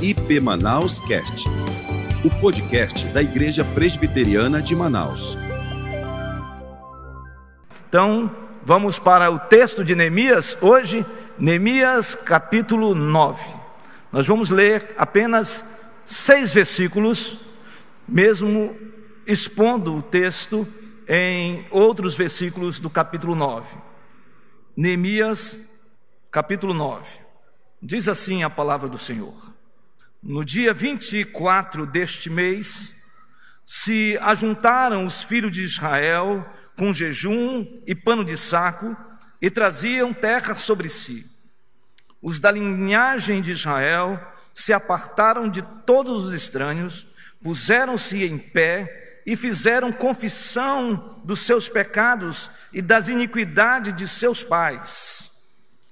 IP Manaus Cast, o podcast da Igreja Presbiteriana de Manaus. Então, vamos para o texto de Neemias hoje, Neemias capítulo 9. Nós vamos ler apenas seis versículos, mesmo expondo o texto em outros versículos do capítulo 9. Neemias, capítulo 9. Diz assim a palavra do Senhor: No dia 24 deste mês, se ajuntaram os filhos de Israel com jejum e pano de saco e traziam terra sobre si. Os da linhagem de Israel se apartaram de todos os estranhos, puseram-se em pé e fizeram confissão dos seus pecados e das iniquidades de seus pais.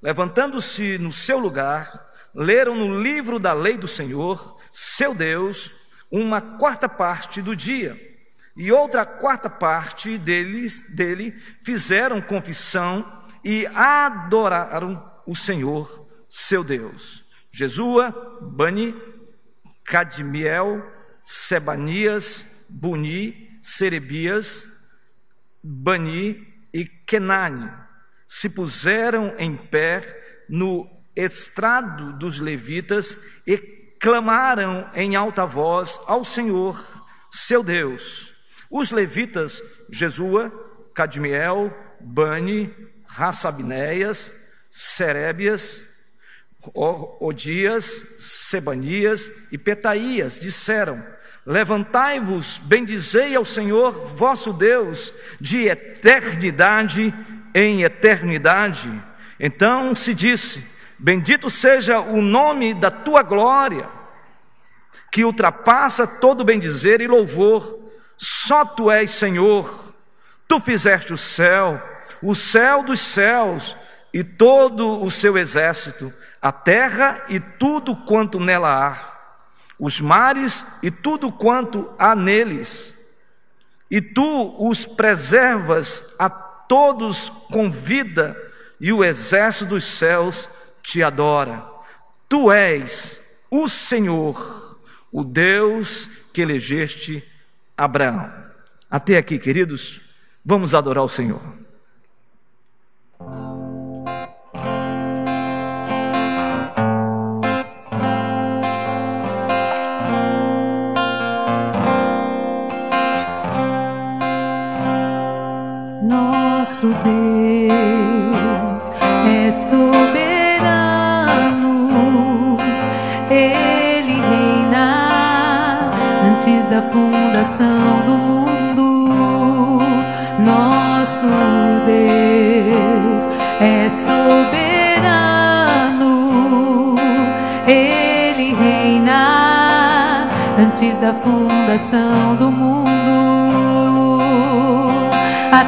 Levantando-se no seu lugar, leram no livro da lei do Senhor, seu Deus, uma quarta parte do dia, e outra quarta parte deles, dele fizeram confissão e adoraram o Senhor, seu Deus. Jesua, Bani, Cadmiel, Sebanias, Buni, Serebias, Bani e Kenani se puseram em pé no estrado dos levitas e clamaram em alta voz ao Senhor, seu Deus. Os levitas, Jesua, Cadmiel, Bani, Rassabineias, Serébias, Odias, Sebanias e Petaías disseram: Levantai-vos, bendizei ao Senhor vosso Deus, de eternidade em eternidade. Então se disse: Bendito seja o nome da tua glória, que ultrapassa todo bendizer e louvor. Só tu és Senhor. Tu fizeste o céu, o céu dos céus e todo o seu exército, a terra e tudo quanto nela há, os mares e tudo quanto há neles. E tu os preservas a todos com vida, e o exército dos céus te adora. Tu és o Senhor, o Deus que elegeste Abraão. Até aqui, queridos, vamos adorar o Senhor. Nosso Deus é soberano, antes da fundação do mundo. Nosso Deus é soberano, Ele reina antes da fundação do mundo. A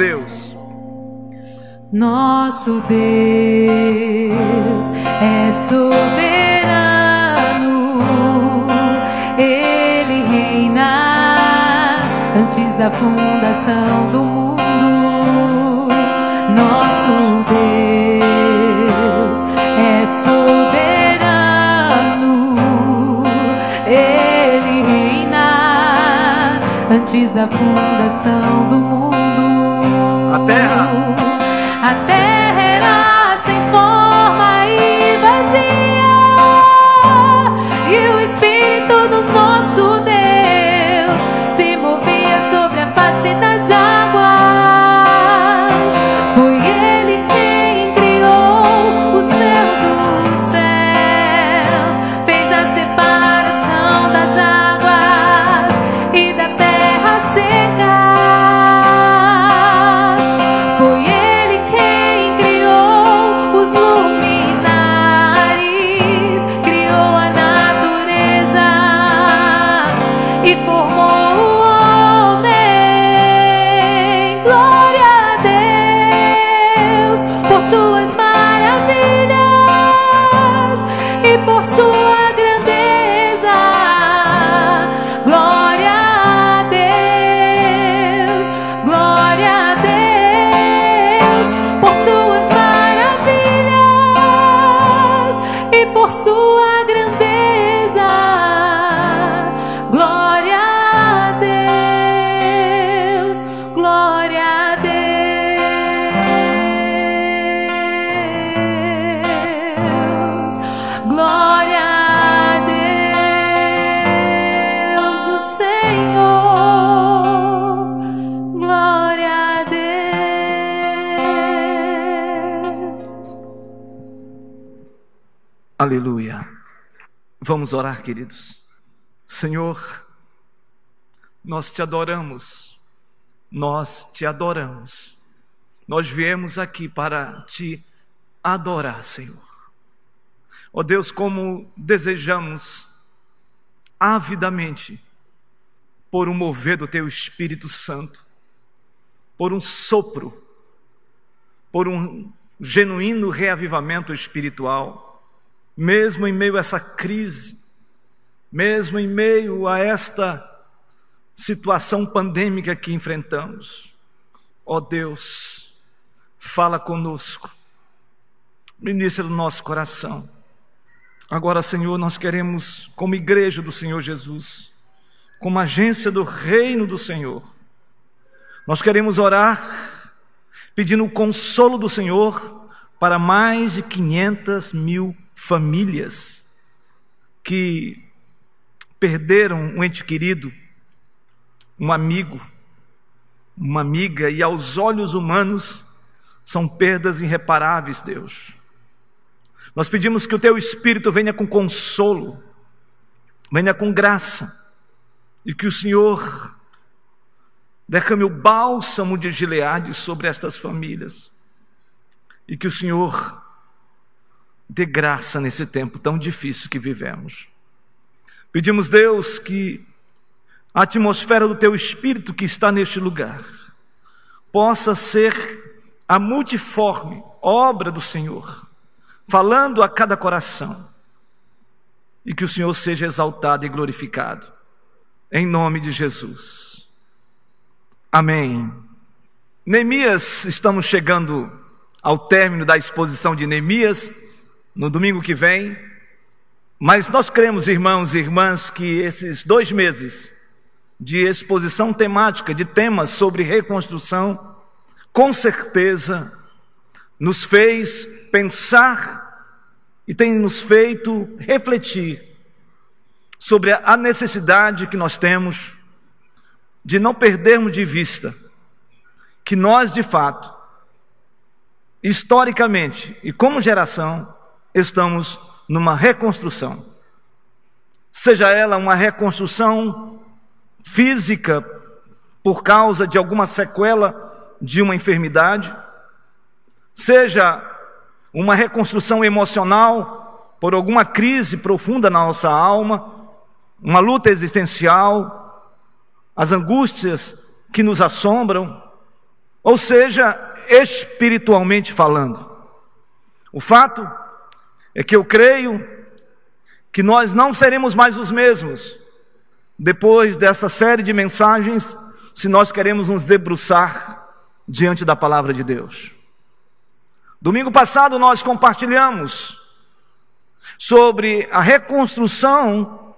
Deus. Nosso Deus é soberano, Ele reina antes da fundação do mundo. Nosso Deus é soberano, Ele reina antes da fundação do mundo a Vamos orar, queridos. Senhor, nós te adoramos, nós te adoramos. Nós viemos aqui para te adorar, Senhor. Ó Deus, como desejamos avidamente por um mover do teu Espírito Santo, por um sopro, por um genuíno reavivamento espiritual, mesmo em meio a essa crise, mesmo em meio a esta situação pandêmica que enfrentamos. Ó Deus, fala conosco, ministra no nosso coração. Agora, Senhor, nós queremos, como igreja do Senhor Jesus, como agência do reino do Senhor, nós queremos orar pedindo o consolo do Senhor para mais de 500 mil famílias que perderam um ente querido, um amigo, uma amiga, e aos olhos humanos são perdas irreparáveis, Deus. Nós pedimos que o teu Espírito venha com consolo, venha com graça, e que o Senhor derrame o bálsamo de Gileade sobre estas famílias, e que o Senhor dê graça nesse tempo tão difícil que vivemos. Pedimos, Deus, que a atmosfera do teu Espírito que está neste lugar possa ser a multiforme obra do Senhor, falando a cada coração, e que o Senhor seja exaltado e glorificado, em nome de Jesus. Amém. Neemias, estamos chegando ao término da exposição de Neemias, no domingo que vem, mas nós cremos, irmãos e irmãs, que esses dois meses de exposição temática, de temas sobre reconstrução, com certeza nos fez pensar e tem nos feito refletir sobre a necessidade que nós temos de não perdermos de vista que nós, de fato, historicamente e como geração, estamos numa reconstrução. Seja ela uma reconstrução física por causa de alguma sequela de uma enfermidade, seja uma reconstrução emocional por alguma crise profunda na nossa alma, uma luta existencial, as angústias que nos assombram, ou seja, espiritualmente falando. O fato é que eu creio que nós não seremos mais os mesmos depois dessa série de mensagens, se nós queremos nos debruçar diante da palavra de Deus. Domingo passado nós compartilhamos sobre a reconstrução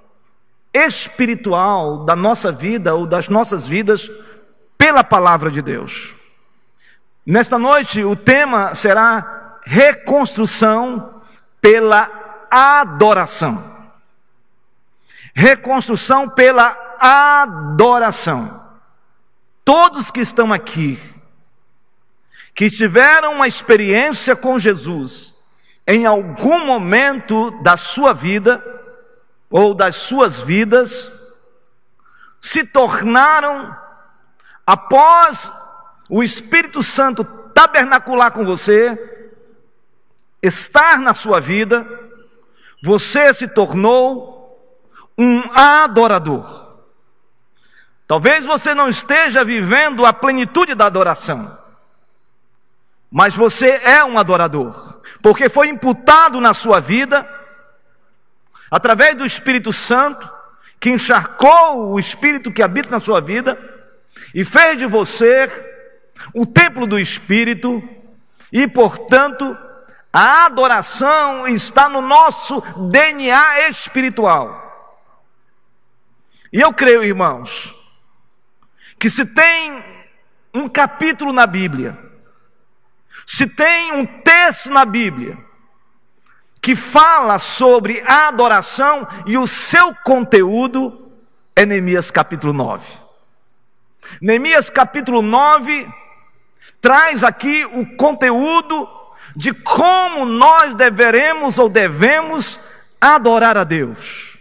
espiritual da nossa vida ou das nossas vidas pela palavra de Deus. Nesta noite, o tema será reconstrução pela adoração. Reconstrução pela adoração. Todos que estão aqui, que tiveram uma experiência com Jesus, em algum momento da sua vida, ou das suas vidas, se tornaram, após o Espírito Santo tabernacular com você, estar na sua vida, você se tornou um adorador. Talvez você não esteja vivendo a plenitude da adoração, mas você é um adorador, porque foi imputado na sua vida, através do Espírito Santo, que encharcou o Espírito que habita na sua vida e fez de você o templo do Espírito, e portanto, a adoração está no nosso DNA espiritual. E eu creio, irmãos, que se tem um capítulo na Bíblia, se tem um texto na Bíblia, que fala sobre a adoração e o seu conteúdo, é Neemias capítulo 9. Neemias capítulo 9 traz aqui o conteúdo de como nós deveremos ou devemos adorar a Deus.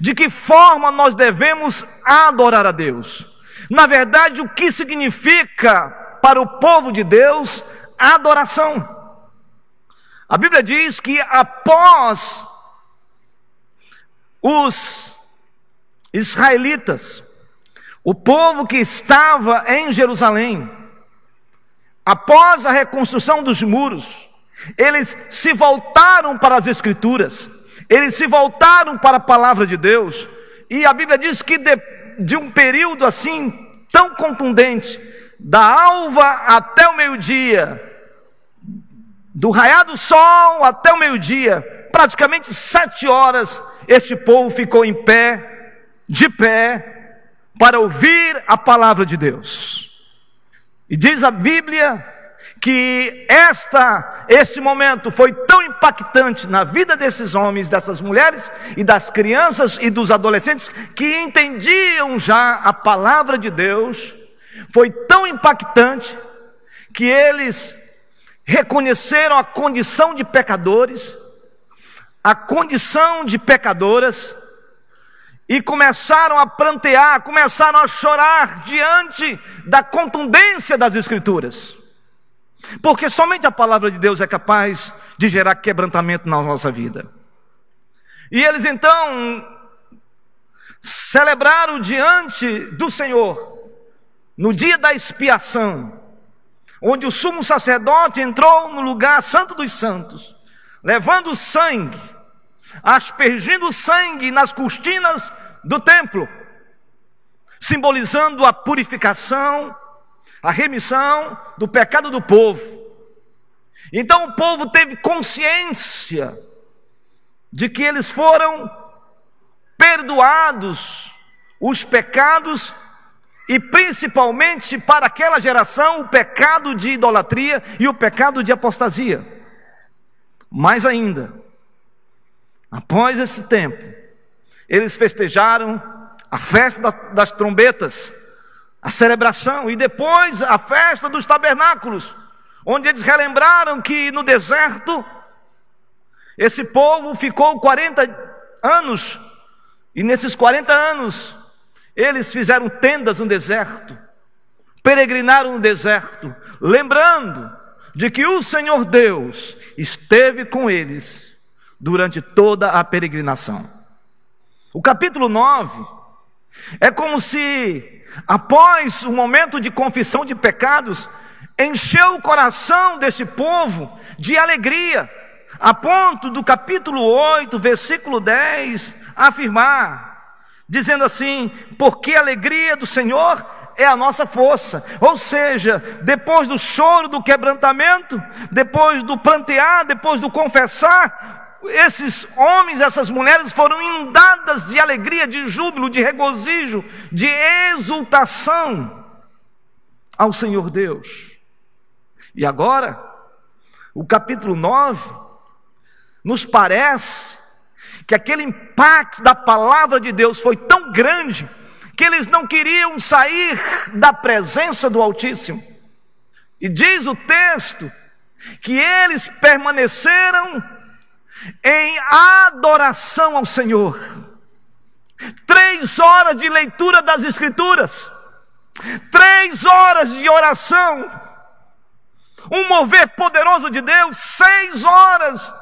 De que forma nós devemos adorar a Deus? Na verdade, o que significa para o povo de Deus adoração? A Bíblia diz que após os israelitas, o povo que estava em Jerusalém, após a reconstrução dos muros, eles se voltaram para as Escrituras eles se voltaram para a palavra de Deus, e a Bíblia diz que de, de um período assim tão contundente, da alva até o meio-dia, do raiar do sol até o meio-dia, praticamente sete horas, este povo ficou em pé, de pé, para ouvir a palavra de Deus. E diz a Bíblia que esta, este momento foi tão impactante na vida desses homens, dessas mulheres e das crianças e dos adolescentes que entendiam já a palavra de Deus, foi tão impactante que eles reconheceram a condição de pecadores, a condição de pecadoras, e começaram a prantear, começaram a chorar diante da contundência das Escrituras. Porque somente a palavra de Deus é capaz de gerar quebrantamento na nossa vida. E eles então celebraram diante do Senhor, no dia da expiação, onde o sumo sacerdote entrou no lugar santo dos santos, levando sangue, aspergindo sangue nas cortinas do templo, simbolizando a purificação a remissão do pecado do povo. Então o povo teve consciência de que eles foram perdoados os pecados e principalmente para aquela geração o pecado de idolatria e o pecado de apostasia. Mais ainda, após esse tempo, eles festejaram a festa das trombetas a celebração e depois a festa dos tabernáculos, onde eles relembraram que no deserto esse povo ficou 40 anos e nesses 40 anos eles fizeram tendas no deserto, peregrinaram no deserto, lembrando de que o Senhor Deus esteve com eles durante toda a peregrinação. O capítulo 9 é como se após o momento de confissão de pecados, encheu o coração desse povo de alegria, a ponto do capítulo 8, versículo 10, afirmar, dizendo assim: porque a alegria do Senhor é a nossa força. Ou seja, depois do choro, do quebrantamento, depois do plantear, depois do confessar, esses homens, essas mulheres foram inundadas de alegria, de júbilo, de regozijo, de exultação ao Senhor Deus. E agora, o capítulo 9 nos parece que aquele impacto da palavra de Deus foi tão grande que eles não queriam sair da presença do Altíssimo. E diz o texto que eles permaneceram em adoração ao Senhor. Três horas de leitura das Escrituras, três horas de oração, um mover poderoso de Deus, seis horas.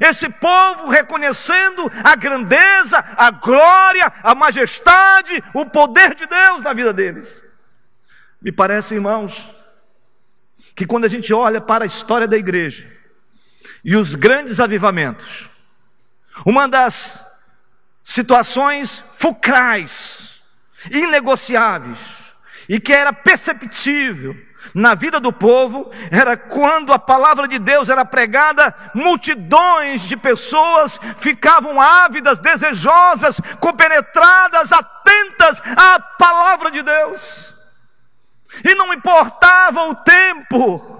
Esse povo reconhecendo a grandeza, a glória, a majestade, o poder de Deus na vida deles. Me parece, irmãos, que quando a gente olha para a história da igreja e os grandes avivamentos, uma das situações fulcrais, inegociáveis, e que era perceptível na vida do povo, era quando a palavra de Deus era pregada, multidões de pessoas ficavam ávidas, desejosas, compenetradas, atentas à palavra de Deus e não importava o tempo.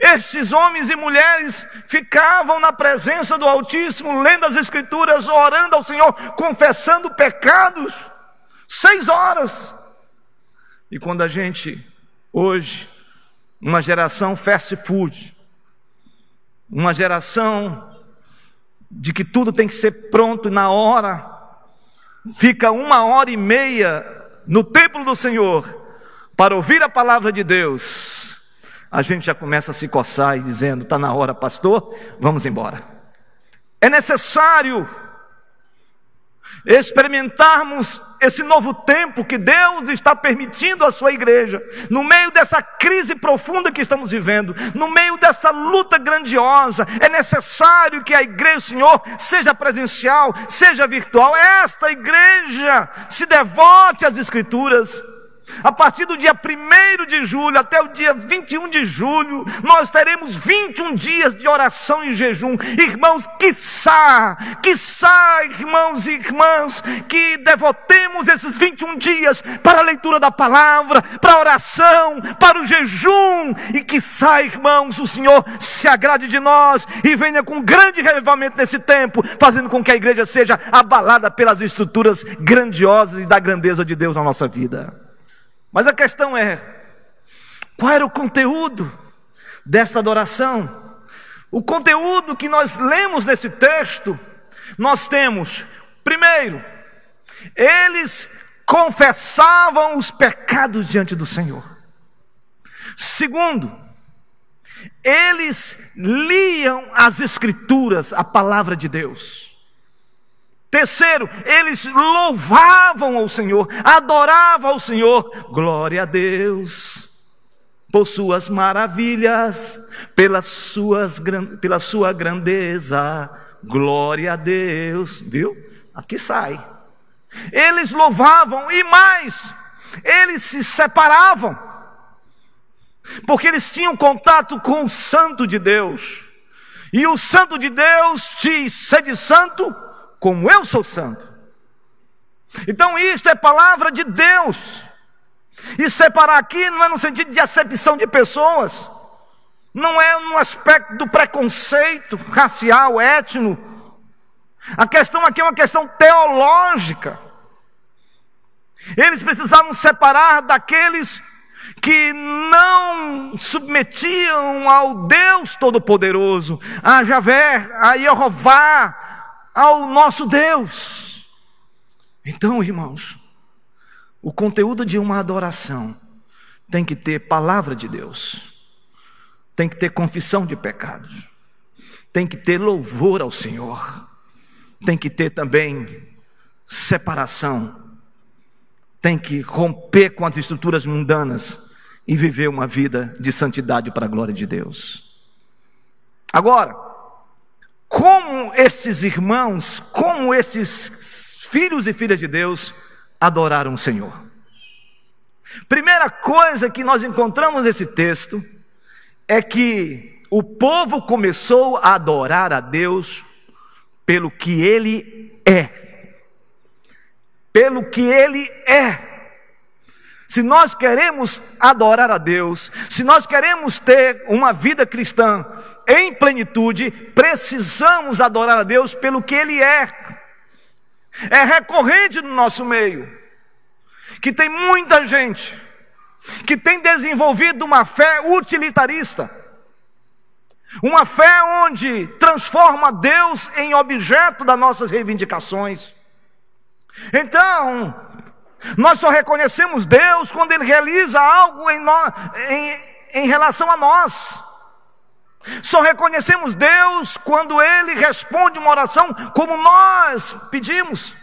Estes homens e mulheres ficavam na presença do Altíssimo, lendo as Escrituras, orando ao Senhor, confessando pecados, seis horas. E quando a gente, hoje, uma geração fast food, uma geração de que tudo tem que ser pronto na hora, fica uma hora e meia no templo do Senhor, para ouvir a palavra de Deus, a gente já começa a se coçar e dizendo: está na hora, pastor, vamos embora. É necessário experimentarmos esse novo tempo que Deus está permitindo à sua igreja, no meio dessa crise profunda que estamos vivendo, no meio dessa luta grandiosa, é necessário que a igreja, Senhor, seja presencial, seja virtual. Esta igreja se devote às Escrituras. A partir do dia 1 de julho até o dia 21 de julho, nós teremos 21 dias de oração e jejum. Irmãos, quiçá, quiçá, irmãos e irmãs, que devotemos esses 21 dias para a leitura da palavra, para a oração, para o jejum. E quiçá, irmãos, o Senhor se agrade de nós e venha com grande relevamento nesse tempo, fazendo com que a igreja seja abalada pelas estruturas grandiosas e da grandeza de Deus na nossa vida. Mas a questão é: qual era o conteúdo desta adoração? O conteúdo que nós lemos nesse texto, nós temos, primeiro, eles confessavam os pecados diante do Senhor. Segundo, eles liam as Escrituras, a palavra de Deus. Terceiro, eles louvavam ao Senhor, adoravam ao Senhor. Glória a Deus por suas maravilhas, suas, pela sua grandeza. Glória a Deus, viu? Aqui sai. Eles louvavam e mais, eles se separavam, porque eles tinham contato com o Santo de Deus. E o Santo de Deus diz: sede santo, como eu sou santo. Então, isto é palavra de Deus. E separar aqui não é no sentido de acepção de pessoas, não é no aspecto do preconceito racial, étnico. A questão aqui é uma questão teológica. Eles precisavam separar daqueles que não submetiam ao Deus Todo-Poderoso, a Javé, a Jeová, ao nosso Deus. Então, irmãos, o conteúdo de uma adoração tem que ter palavra de Deus, tem que ter confissão de pecados, tem que ter louvor ao Senhor, tem que ter também separação, tem que romper com as estruturas mundanas e viver uma vida de santidade para a glória de Deus. Agora, como esses irmãos, como esses filhos e filhas de Deus adoraram o Senhor. Primeira coisa que nós encontramos nesse texto é que o povo começou a adorar a Deus pelo que ele é. Pelo que ele é. Se nós queremos adorar a Deus, se nós queremos ter uma vida cristã em plenitude, precisamos adorar a Deus pelo que Ele é. É recorrente no nosso meio que tem muita gente que tem desenvolvido uma fé utilitarista, uma fé onde transforma Deus em objeto das nossas reivindicações. Então, nós só reconhecemos Deus quando Ele realiza algo em, nós, em, em relação a nós. Só reconhecemos Deus quando Ele responde uma oração como nós pedimos.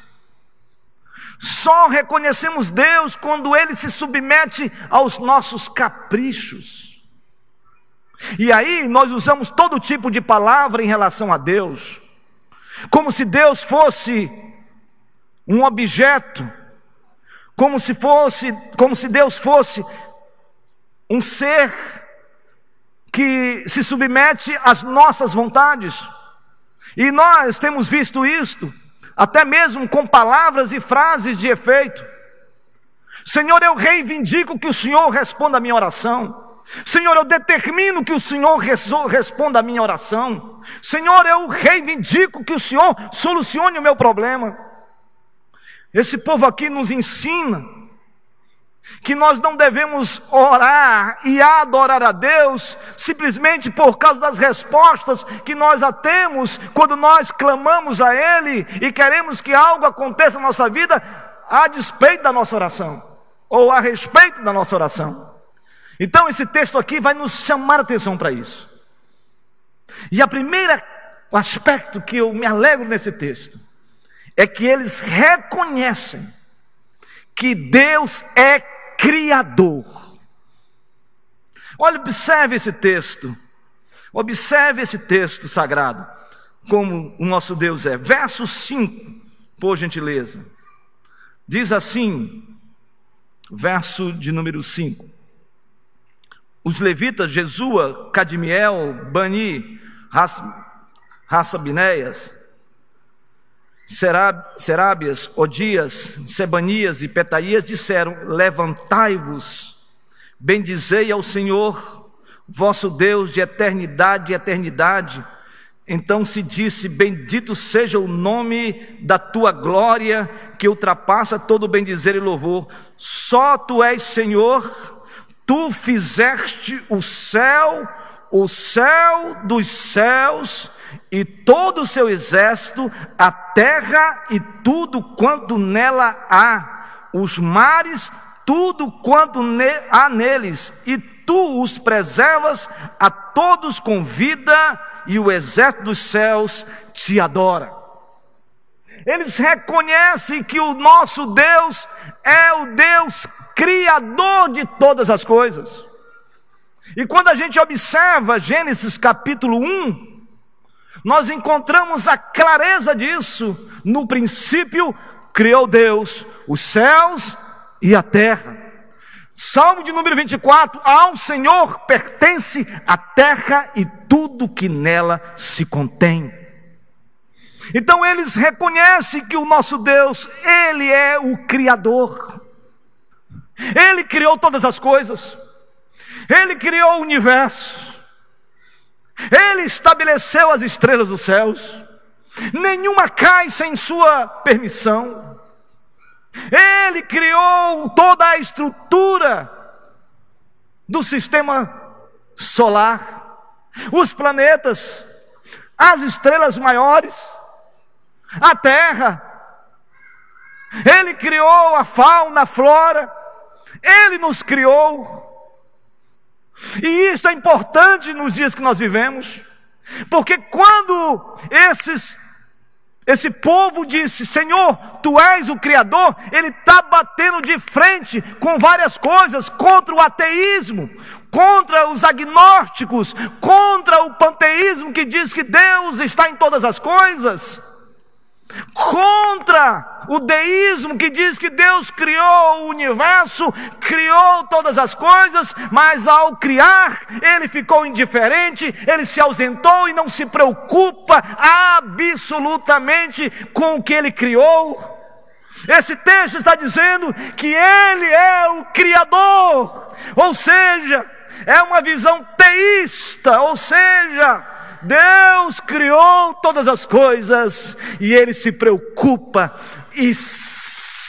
Só reconhecemos Deus quando Ele se submete aos nossos caprichos. E aí nós usamos todo tipo de palavra em relação a Deus, como se Deus fosse um objeto como se fosse, como se Deus fosse um ser que se submete às nossas vontades. E nós temos visto isto, até mesmo com palavras e frases de efeito. Senhor, eu reivindico que o Senhor responda a minha oração. Senhor, eu determino que o Senhor responda a minha oração. Senhor, eu reivindico que o Senhor solucione o meu problema. Esse povo aqui nos ensina que nós não devemos orar e adorar a Deus simplesmente por causa das respostas que nós a temos quando nós clamamos a Ele e queremos que algo aconteça na nossa vida a despeito da nossa oração ou a respeito da nossa oração. Então esse texto aqui vai nos chamar a atenção para isso. E a primeira aspecto que eu me alegro nesse texto é que eles reconhecem que Deus é Criador. Olha, observe esse texto. Observe esse texto sagrado, como o nosso Deus é. Verso 5, por gentileza. Diz assim, verso de número 5. Os levitas Jesua, Cadmiel, Bani, Rassabinéias, Serábias, Odias, Sebanias e Petaías disseram: Levantai-vos, bendizei ao Senhor, vosso Deus de eternidade e eternidade. Então se disse: Bendito seja o nome da tua glória, que ultrapassa todo bendizer e louvor. Só tu és Senhor, tu fizeste o céu, o céu dos céus e todo o seu exército, a terra e tudo quanto nela há, os mares, tudo quanto ne há neles, e tu os preservas a todos com vida, e o exército dos céus te adora. Eles reconhecem que o nosso Deus é o Deus criador de todas as coisas. E quando a gente observa Gênesis capítulo 1, nós encontramos a clareza disso. No princípio, criou Deus os céus e a terra. Salmo de número 24: Ao Senhor pertence a terra e tudo que nela se contém. Então eles reconhecem que o nosso Deus, Ele é o Criador. Ele criou todas as coisas. Ele criou o universo. Ele estabeleceu as estrelas dos céus, nenhuma cai sem sua permissão. Ele criou toda a estrutura do sistema solar, os planetas, as estrelas maiores, a Terra. Ele criou a fauna, a flora, ele nos criou. E isso é importante nos dias que nós vivemos, porque quando esses esse povo disse: Senhor, tu és o Criador, ele está batendo de frente com várias coisas contra o ateísmo, contra os agnósticos, contra o panteísmo que diz que Deus está em todas as coisas. Contra o deísmo que diz que Deus criou o universo, criou todas as coisas, mas ao criar, ele ficou indiferente, ele se ausentou e não se preocupa absolutamente com o que ele criou. Esse texto está dizendo que ele é o Criador, ou seja, é uma visão teísta, ou seja, Deus criou todas as coisas e Ele se preocupa e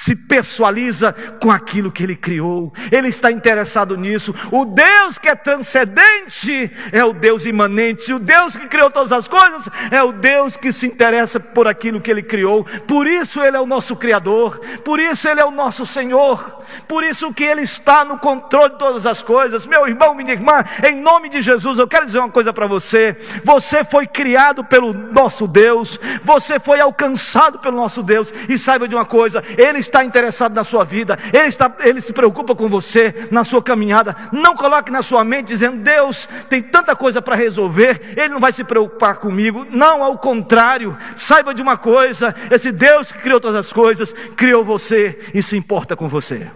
se pessoaliza com aquilo que ele criou, ele está interessado nisso. O Deus que é transcendente é o Deus imanente, o Deus que criou todas as coisas é o Deus que se interessa por aquilo que ele criou. Por isso ele é o nosso Criador, por isso ele é o nosso Senhor, por isso que ele está no controle de todas as coisas. Meu irmão, minha irmã, em nome de Jesus, eu quero dizer uma coisa para você: você foi criado pelo nosso Deus, você foi alcançado pelo nosso Deus, e saiba de uma coisa, ele está interessado na sua vida, Ele, está, Ele se preocupa com você, na sua caminhada. Não coloque na sua mente dizendo, Deus tem tanta coisa para resolver, Ele não vai se preocupar comigo. Não, ao contrário, saiba de uma coisa: esse Deus que criou todas as coisas, criou você e se importa com você.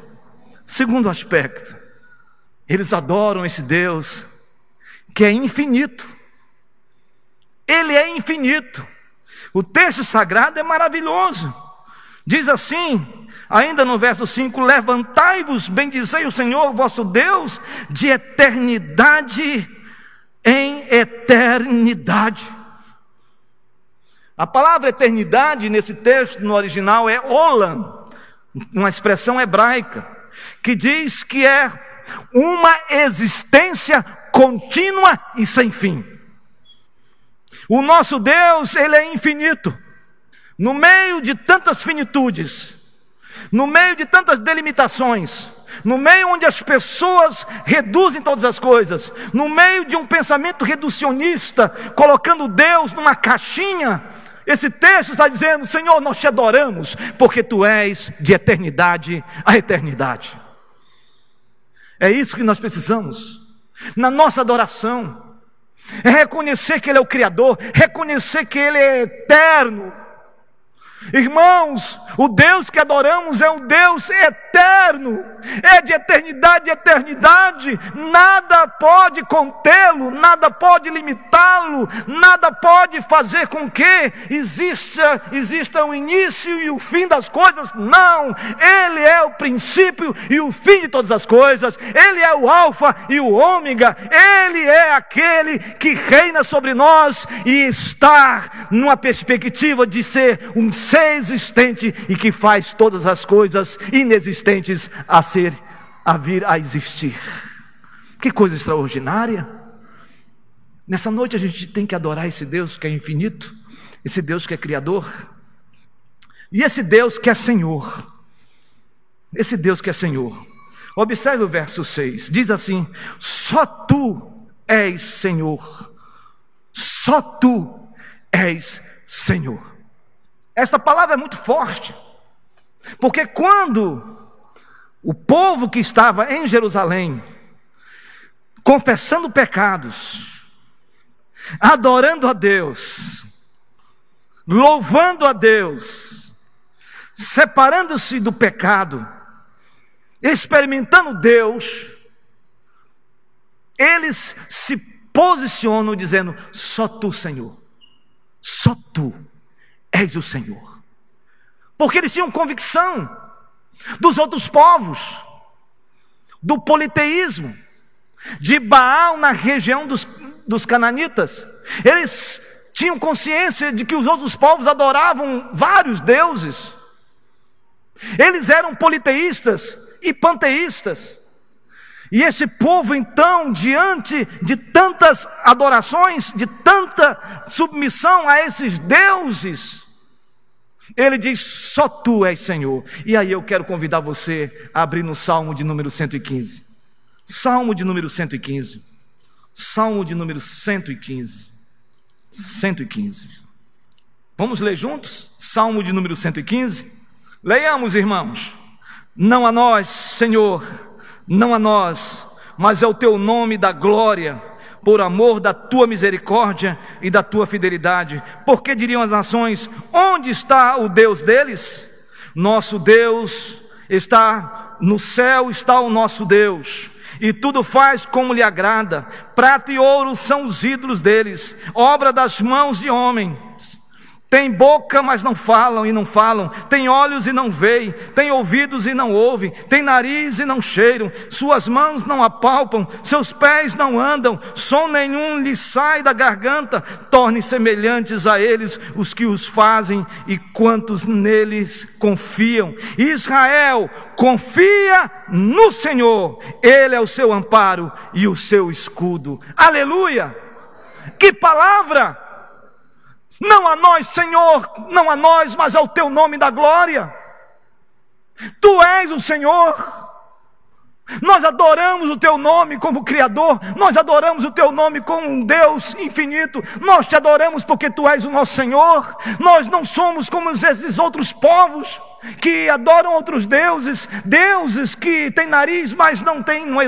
Segundo aspecto, eles adoram esse Deus que é infinito. Ele é infinito. O texto sagrado é maravilhoso. Diz assim: Ainda no verso 5: Levantai-vos, bendizei o Senhor vosso Deus, de eternidade em eternidade. A palavra eternidade nesse texto, no original, é olam, uma expressão hebraica, que diz que é uma existência contínua e sem fim. O nosso Deus, ele é infinito. No meio de tantas finitudes, no meio de tantas delimitações, no meio onde as pessoas reduzem todas as coisas, no meio de um pensamento reducionista, colocando Deus numa caixinha, esse texto está dizendo: Senhor, nós te adoramos, porque tu és de eternidade a eternidade. É isso que nós precisamos, na nossa adoração, é reconhecer que Ele é o Criador, reconhecer que Ele é eterno, Irmãos, o Deus que adoramos é um Deus eterno, é de eternidade a eternidade, nada pode contê-lo, nada pode limitá-lo, nada pode fazer com que exista, exista o início e o fim das coisas, não, Ele é o princípio e o fim de todas as coisas, Ele é o Alfa e o Ômega, Ele é aquele que reina sobre nós e está numa perspectiva de ser um ser existente e que faz todas as coisas inexistentes a ser, a vir a existir. Que coisa extraordinária! Nessa noite a gente tem que adorar esse Deus que é infinito, esse Deus que é criador, e esse Deus que é Senhor. Esse Deus que é Senhor. Observe o verso 6. Diz assim: Só tu és Senhor. Só tu és Senhor. Esta palavra é muito forte, porque quando o povo que estava em Jerusalém, confessando pecados, adorando a Deus, louvando a Deus, separando-se do pecado, experimentando Deus, eles se posicionam dizendo: só tu, Senhor, só tu és o Senhor. Porque eles tinham convicção dos outros povos, do politeísmo, de Baal na região dos, dos cananitas. Eles tinham consciência de que os outros povos adoravam vários deuses. Eles eram politeístas e panteístas. E esse povo, então, diante de tantas adorações, de tanta submissão a esses deuses, ele diz: Só tu és Senhor. E aí eu quero convidar você a abrir no Salmo de número 115. Salmo de número 115. Salmo de número 115. 115. Vamos ler juntos? Salmo de número 115. Leiamos, irmãos. Não a nós, Senhor, não a nós, mas ao teu nome da glória por amor da tua misericórdia e da tua fidelidade. Porque diriam as nações: onde está o Deus deles? Nosso Deus está no céu, está o nosso Deus. E tudo faz como lhe agrada. Prata e ouro são os ídolos deles, obra das mãos de homens. Tem boca, mas não falam e não falam. Tem olhos e não veem. Tem ouvidos e não ouvem. Tem nariz e não cheiram. Suas mãos não apalpam. Seus pés não andam. Som nenhum lhe sai da garganta. Torne semelhantes a eles os que os fazem e quantos neles confiam. Israel, confia no Senhor. Ele é o seu amparo e o seu escudo. Aleluia! Que palavra! Não a nós, Senhor, não a nós, mas ao teu nome da glória. Tu és o Senhor. Nós adoramos o teu nome como Criador, nós adoramos o teu nome como um Deus infinito, nós te adoramos porque tu és o nosso Senhor, nós não somos como esses outros povos que adoram outros deuses, deuses que têm nariz, mas não têm, não,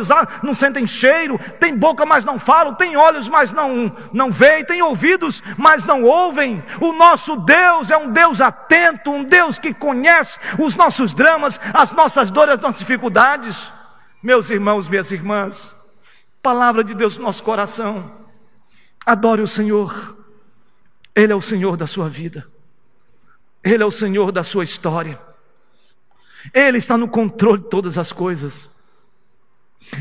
não sentem cheiro, têm boca, mas não falam, têm olhos, mas não, não veem, têm ouvidos, mas não ouvem. O nosso Deus é um Deus atento, um Deus que conhece os nossos dramas, as nossas dores, as nossas dificuldades. Meus irmãos, minhas irmãs, palavra de Deus no nosso coração. Adore o Senhor, Ele é o Senhor da sua vida. Ele é o Senhor da sua história. Ele está no controle de todas as coisas.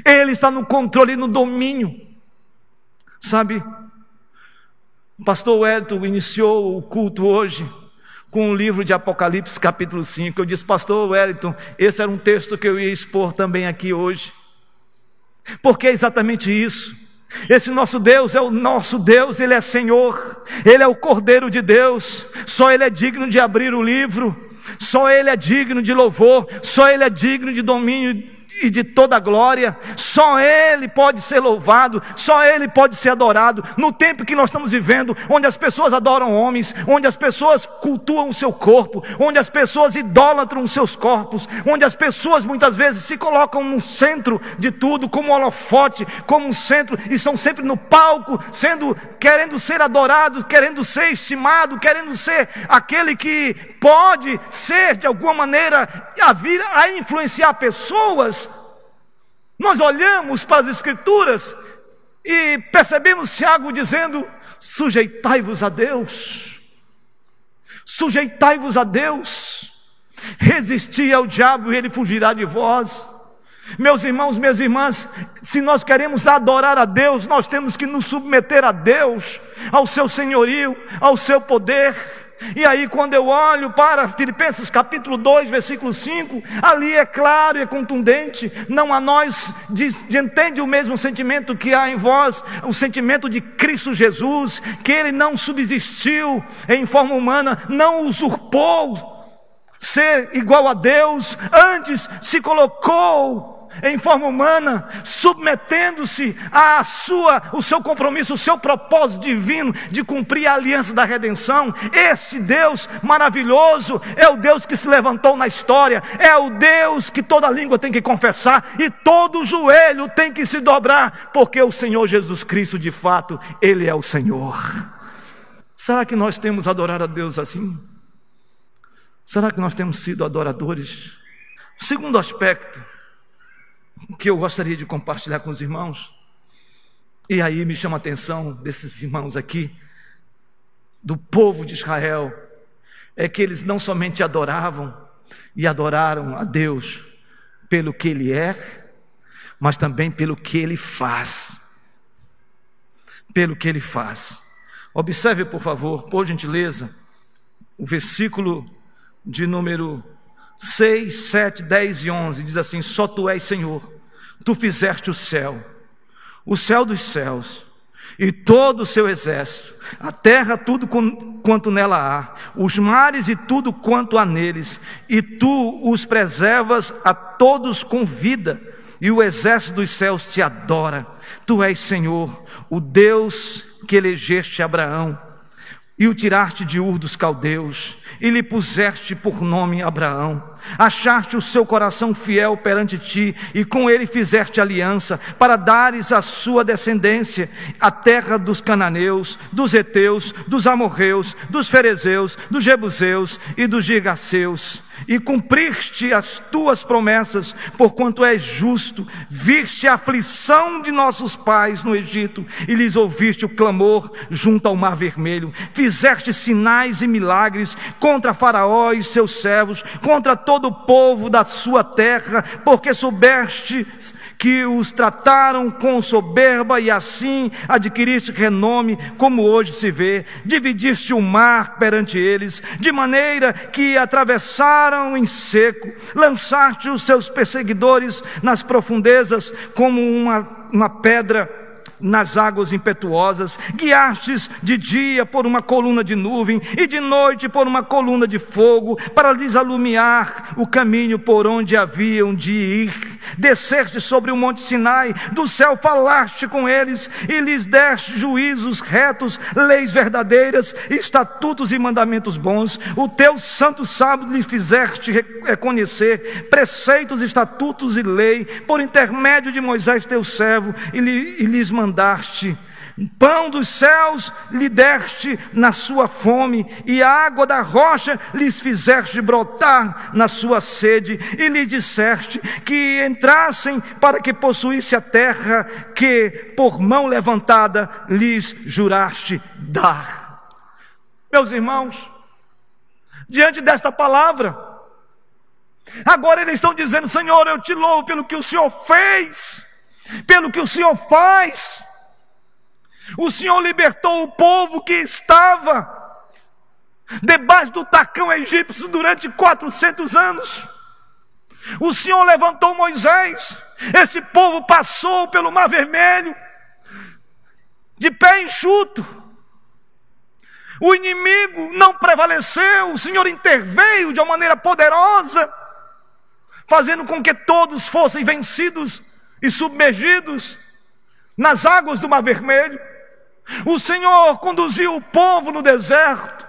Ele está no controle e no domínio. Sabe, o pastor Wellington iniciou o culto hoje com o livro de Apocalipse, capítulo 5. Eu disse, pastor Wellington, esse era um texto que eu ia expor também aqui hoje. Porque é exatamente isso. Esse nosso Deus é o nosso Deus, Ele é Senhor, Ele é o Cordeiro de Deus, só Ele é digno de abrir o livro, só Ele é digno de louvor, só Ele é digno de domínio e de toda glória, só Ele pode ser louvado, só Ele pode ser adorado. No tempo que nós estamos vivendo, onde as pessoas adoram homens, onde as pessoas cultuam o seu corpo, onde as pessoas idolatram os seus corpos, onde as pessoas muitas vezes se colocam no centro de tudo, como um holofote, como um centro, e estão sempre no palco, sendo, querendo ser adorados, querendo ser estimado, querendo ser aquele que pode ser de alguma maneira a vir a influenciar pessoas nós olhamos para as Escrituras e percebemos Tiago dizendo: sujeitai-vos a Deus, sujeitai-vos a Deus, resisti ao diabo e ele fugirá de vós. Meus irmãos, minhas irmãs, se nós queremos adorar a Deus, nós temos que nos submeter a Deus, ao seu senhorio, ao seu poder. E aí, quando eu olho para Filipenses capítulo 2, versículo 5, ali é claro e é contundente: não a nós de, de, entende o mesmo sentimento que há em vós, o sentimento de Cristo Jesus, que ele não subsistiu em forma humana, não usurpou ser igual a Deus, antes se colocou em forma humana, submetendo-se à sua, o seu compromisso, o seu propósito divino de cumprir a aliança da redenção. Este Deus maravilhoso é o Deus que se levantou na história, é o Deus que toda língua tem que confessar e todo joelho tem que se dobrar, porque o Senhor Jesus Cristo, de fato, ele é o Senhor. Será que nós temos adorado a Deus assim? Será que nós temos sido adoradores? Segundo aspecto, que eu gostaria de compartilhar com os irmãos. E aí me chama a atenção desses irmãos aqui, do povo de Israel, é que eles não somente adoravam e adoraram a Deus pelo que Ele é, mas também pelo que Ele faz. Pelo que Ele faz. Observe, por favor, por gentileza, o versículo de número 6, 7, 10 e 11 diz assim: Só tu és Senhor, tu fizeste o céu, o céu dos céus, e todo o seu exército, a terra, tudo quanto nela há, os mares e tudo quanto há neles, e tu os preservas a todos com vida, e o exército dos céus te adora. Tu és Senhor, o Deus que elegeste Abraão e o tiraste de Ur dos caldeus, e lhe puseste por nome Abraão. Achaste o seu coração fiel perante ti, e com ele fizeste aliança, para dares à sua descendência a terra dos cananeus, dos heteus, dos amorreus, dos ferezeus, dos jebuseus e dos gigaseus e cumpriste as tuas promessas, porquanto és justo, viste a aflição de nossos pais no Egito e lhes ouviste o clamor junto ao mar vermelho, fizeste sinais e milagres contra Faraó e seus servos, contra todo o povo da sua terra, porque soubeste que os trataram com soberba e assim adquiriste renome, como hoje se vê, dividiste o mar perante eles, de maneira que atravessaram em seco, lançaste os seus perseguidores nas profundezas como uma, uma pedra nas águas impetuosas, guiastes de dia por uma coluna de nuvem e de noite por uma coluna de fogo, para lhes alumiar o caminho por onde haviam de ir. Desceste sobre o monte Sinai, do céu falaste com eles e lhes deste juízos retos, leis verdadeiras, estatutos e mandamentos bons. O teu santo sábado lhe fizeste reconhecer preceitos, estatutos e lei, por intermédio de Moisés teu servo, e, lhes mandaste mandaste, pão dos céus lhe deste na sua fome, e a água da rocha lhes fizeste brotar na sua sede, e lhe disseste que entrassem para que possuísse a terra que, por mão levantada, lhes juraste dar. Meus irmãos, diante desta palavra, agora eles estão dizendo: Senhor, eu te louvo pelo que o Senhor fez pelo que o Senhor faz. O Senhor libertou o povo que estava debaixo do tacão egípcio durante 400 anos. O Senhor levantou Moisés. Este povo passou pelo Mar Vermelho de pé enxuto. O inimigo não prevaleceu, o Senhor interveio de uma maneira poderosa, fazendo com que todos fossem vencidos e submergidos nas águas do Mar Vermelho. O Senhor conduziu o povo no deserto.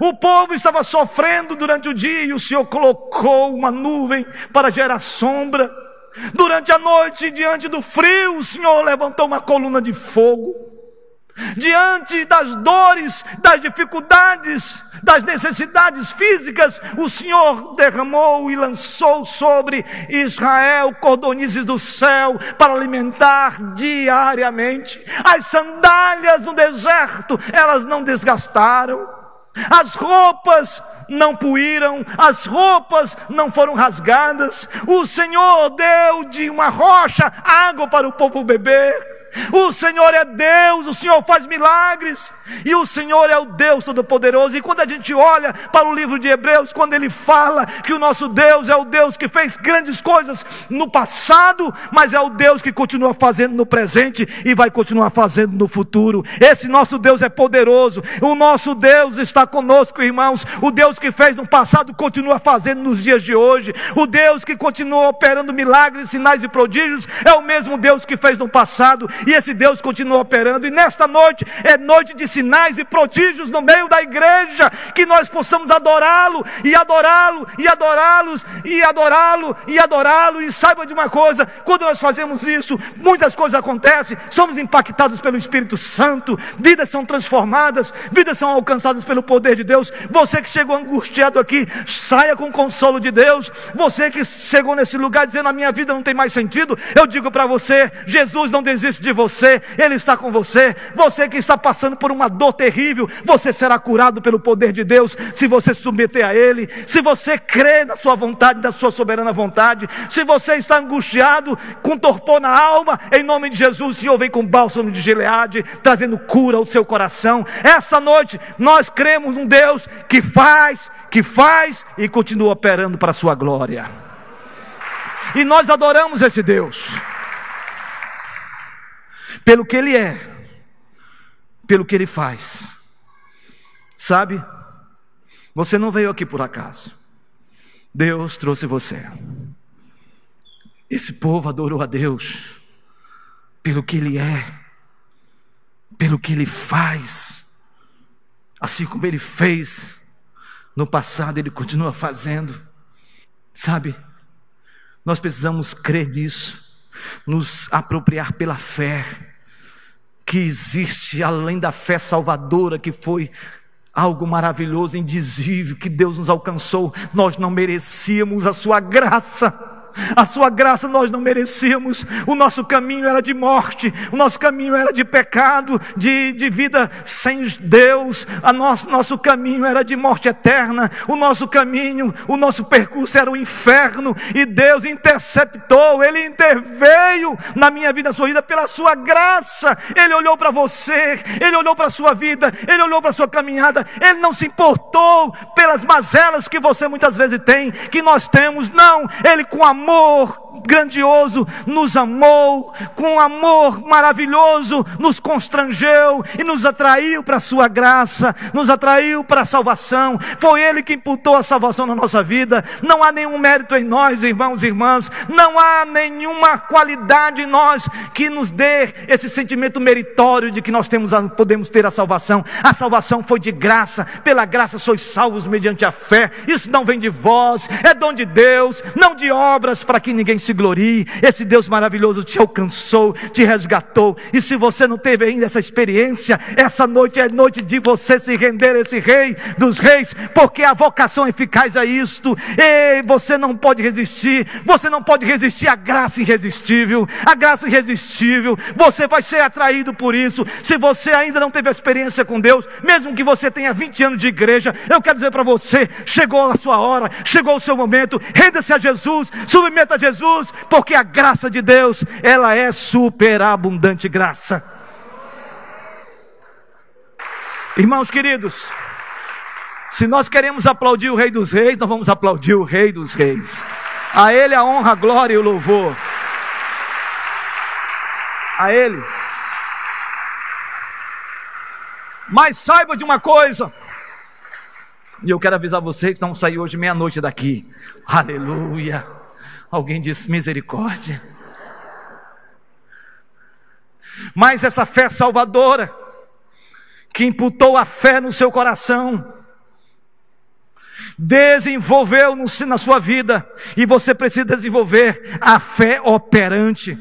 O povo estava sofrendo durante o dia e o Senhor colocou uma nuvem para gerar sombra. Durante a noite, diante do frio, o Senhor levantou uma coluna de fogo diante das dores, das dificuldades, das necessidades físicas, o Senhor derramou e lançou sobre Israel cordonizes do céu para alimentar diariamente. As sandálias no deserto, elas não desgastaram. As roupas não puíram, as roupas não foram rasgadas. O Senhor deu de uma rocha água para o povo beber. O Senhor é Deus, o Senhor faz milagres, e o Senhor é o Deus Todo-Poderoso. E quando a gente olha para o livro de Hebreus, quando ele fala que o nosso Deus é o Deus que fez grandes coisas no passado, mas é o Deus que continua fazendo no presente e vai continuar fazendo no futuro. Esse nosso Deus é poderoso, o nosso Deus está conosco, irmãos. O Deus que fez no passado continua fazendo nos dias de hoje. O Deus que continua operando milagres, sinais e prodígios é o mesmo Deus que fez no passado e esse Deus continua operando. E nesta noite é noite de sinais e prodígios no meio da igreja, que nós possamos adorá-lo e adorá-lo e adorá-los e adorá-lo e adorá-lo. E saiba de uma coisa: quando nós fazemos isso, muitas coisas acontecem, somos impactados pelo Espírito Santo, vidas são transformadas, vidas são alcançadas pelo poder de Deus. Você que chegou angustiado aqui, saia com o consolo de Deus. Você que chegou nesse lugar dizendo a minha vida não tem mais sentido, eu digo para você: Jesus não desiste de de você, Ele está com você. Você que está passando por uma dor terrível, você será curado pelo poder de Deus se você se submeter a Ele, se você crê na Sua vontade, na Sua soberana vontade. Se você está angustiado, com torpor na alma, em nome de Jesus, o Senhor vem com bálsamo de Gileade, trazendo cura ao seu coração. Essa noite, nós cremos num Deus que faz, que faz e continua operando para a Sua glória. E nós adoramos esse Deus pelo que Ele é, pelo que Ele faz. Sabe? Você não veio aqui por acaso. Deus trouxe você. Esse povo adorou a Deus pelo que Ele é, pelo que Ele faz, assim como ele fez no passado, ele continua fazendo. Sabe? Nós precisamos crer nisso, nos apropriar pela fé que existe além da fé salvadora que foi algo maravilhoso, indizível, que Deus nos alcançou. Nós não merecíamos a sua graça a sua graça nós não merecíamos, o nosso caminho era de morte, o nosso caminho era de pecado, de, de vida sem Deus, a nosso, nosso caminho era de morte eterna, o nosso caminho, o nosso percurso era o inferno, e Deus interceptou, Ele interveio na minha vida, na sua vida, pela sua graça, Ele olhou para você, Ele olhou para a sua vida, Ele olhou para a sua caminhada, Ele não se importou pelas mazelas que você muitas vezes tem, que nós temos, não, Ele com amor amor grandioso nos amou, com amor maravilhoso nos constrangeu e nos atraiu para a sua graça, nos atraiu para a salvação. Foi Ele que imputou a salvação na nossa vida. Não há nenhum mérito em nós, irmãos e irmãs, não há nenhuma qualidade em nós que nos dê esse sentimento meritório de que nós temos a, podemos ter a salvação. A salvação foi de graça, pela graça sois salvos mediante a fé. Isso não vem de vós, é dom de Deus, não de obras para que ninguém se glorie. Esse Deus maravilhoso te alcançou, te resgatou. E se você não teve ainda essa experiência, essa noite é noite de você se render a esse Rei dos Reis, porque a vocação eficaz é isto. E você não pode resistir, você não pode resistir à graça irresistível. A graça irresistível, você vai ser atraído por isso. Se você ainda não teve experiência com Deus, mesmo que você tenha 20 anos de igreja, eu quero dizer para você: chegou a sua hora, chegou o seu momento, renda-se a Jesus, submeta a Jesus, porque a graça de Deus, ela é superabundante graça. Irmãos queridos, se nós queremos aplaudir o Rei dos Reis, nós vamos aplaudir o Rei dos Reis. A Ele a honra, a glória e o louvor. A Ele. Mas saiba de uma coisa. E eu quero avisar vocês que não sair hoje meia-noite daqui. Aleluia. Alguém diz misericórdia. Mas essa fé salvadora, que imputou a fé no seu coração, desenvolveu na sua vida, e você precisa desenvolver a fé operante.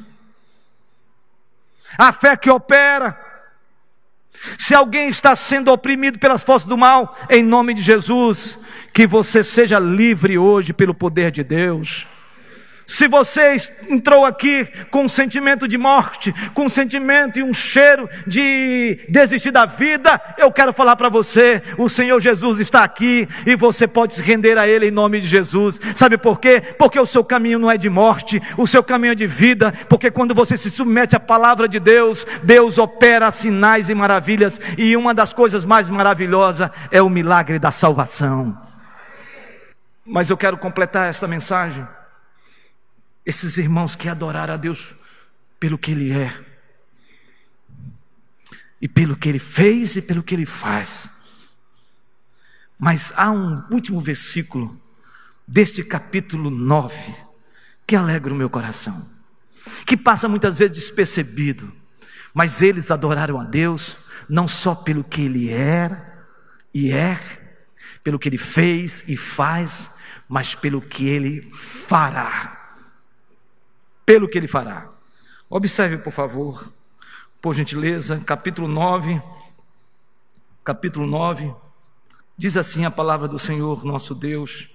A fé que opera. Se alguém está sendo oprimido pelas forças do mal, em nome de Jesus, que você seja livre hoje pelo poder de Deus. Se você entrou aqui com um sentimento de morte, com um sentimento e um cheiro de desistir da vida, eu quero falar para você: o Senhor Jesus está aqui e você pode se render a Ele em nome de Jesus. Sabe por quê? Porque o seu caminho não é de morte, o seu caminho é de vida. Porque quando você se submete à palavra de Deus, Deus opera sinais e maravilhas, e uma das coisas mais maravilhosas é o milagre da salvação. Mas eu quero completar esta mensagem esses irmãos que adoraram a Deus pelo que Ele é, e pelo que Ele fez e pelo que Ele faz. Mas há um último versículo deste capítulo 9 que alegra o meu coração, que passa muitas vezes despercebido, mas eles adoraram a Deus não só pelo que Ele era e é, pelo que Ele fez e faz, mas pelo que Ele fará pelo que ele fará. Observe, por favor, por gentileza, capítulo 9. Capítulo 9. Diz assim a palavra do Senhor, nosso Deus.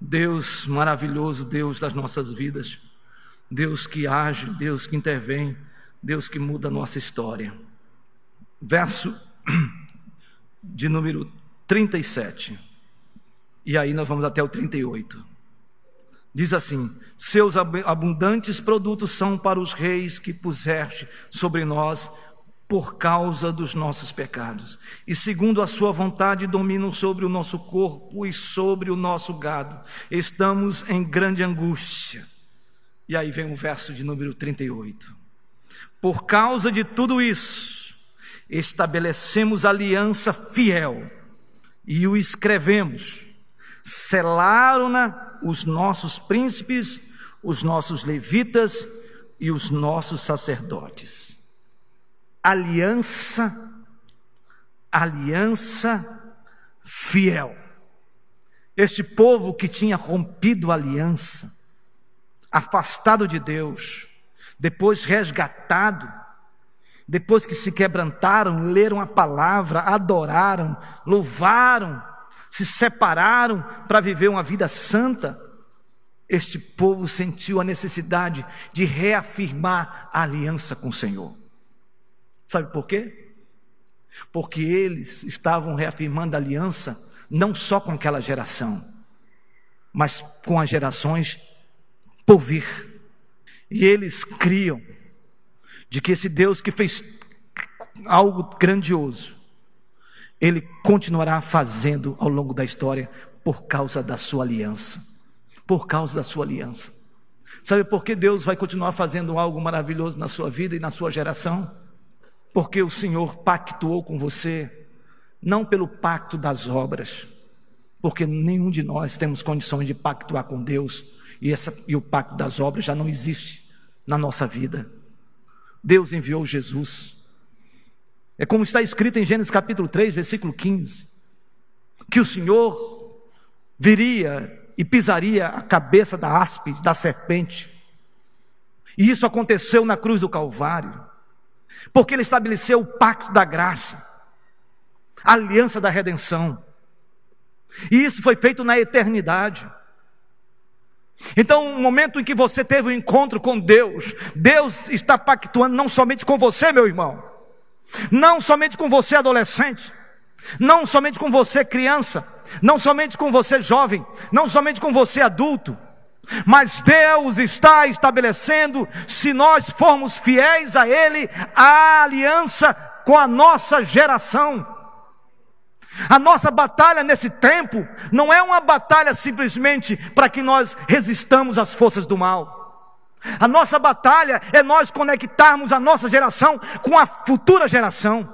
Deus maravilhoso, Deus das nossas vidas. Deus que age, Deus que intervém, Deus que muda a nossa história. Verso de número 37. E aí nós vamos até o 38. Diz assim: Seus abundantes produtos são para os reis que puseste sobre nós por causa dos nossos pecados, e segundo a sua vontade dominam sobre o nosso corpo e sobre o nosso gado. Estamos em grande angústia. E aí vem o verso de número 38. Por causa de tudo isso, estabelecemos aliança fiel e o escrevemos Selaram-na os nossos príncipes, os nossos levitas e os nossos sacerdotes. Aliança aliança fiel. Este povo que tinha rompido a aliança, afastado de Deus, depois resgatado, depois que se quebrantaram, leram a palavra, adoraram, louvaram, se separaram para viver uma vida santa, este povo sentiu a necessidade de reafirmar a aliança com o Senhor. Sabe por quê? Porque eles estavam reafirmando a aliança não só com aquela geração, mas com as gerações por vir. E eles criam de que esse Deus que fez algo grandioso, ele continuará fazendo ao longo da história por causa da sua aliança. Por causa da sua aliança. Sabe por que Deus vai continuar fazendo algo maravilhoso na sua vida e na sua geração? Porque o Senhor pactuou com você, não pelo pacto das obras, porque nenhum de nós temos condições de pactuar com Deus, e, essa, e o pacto das obras já não existe na nossa vida. Deus enviou Jesus. É como está escrito em Gênesis capítulo 3, versículo 15: que o Senhor viria e pisaria a cabeça da áspide, da serpente. E isso aconteceu na cruz do Calvário, porque ele estabeleceu o pacto da graça, a aliança da redenção. E isso foi feito na eternidade. Então, no momento em que você teve o um encontro com Deus, Deus está pactuando não somente com você, meu irmão, não somente com você, adolescente, não somente com você, criança, não somente com você, jovem, não somente com você, adulto, mas Deus está estabelecendo, se nós formos fiéis a Ele, a aliança com a nossa geração. A nossa batalha nesse tempo não é uma batalha simplesmente para que nós resistamos às forças do mal. A nossa batalha é nós conectarmos a nossa geração com a futura geração.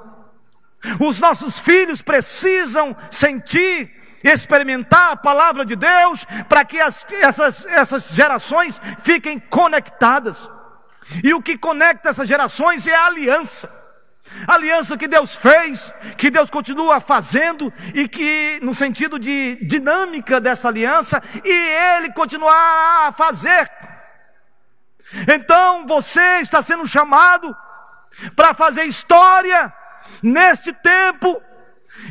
Os nossos filhos precisam sentir, experimentar a palavra de Deus para que as, essas, essas gerações fiquem conectadas. E o que conecta essas gerações é a aliança. Aliança que Deus fez, que Deus continua fazendo e que, no sentido de dinâmica dessa aliança, e Ele continuar a fazer. Então você está sendo chamado para fazer história neste tempo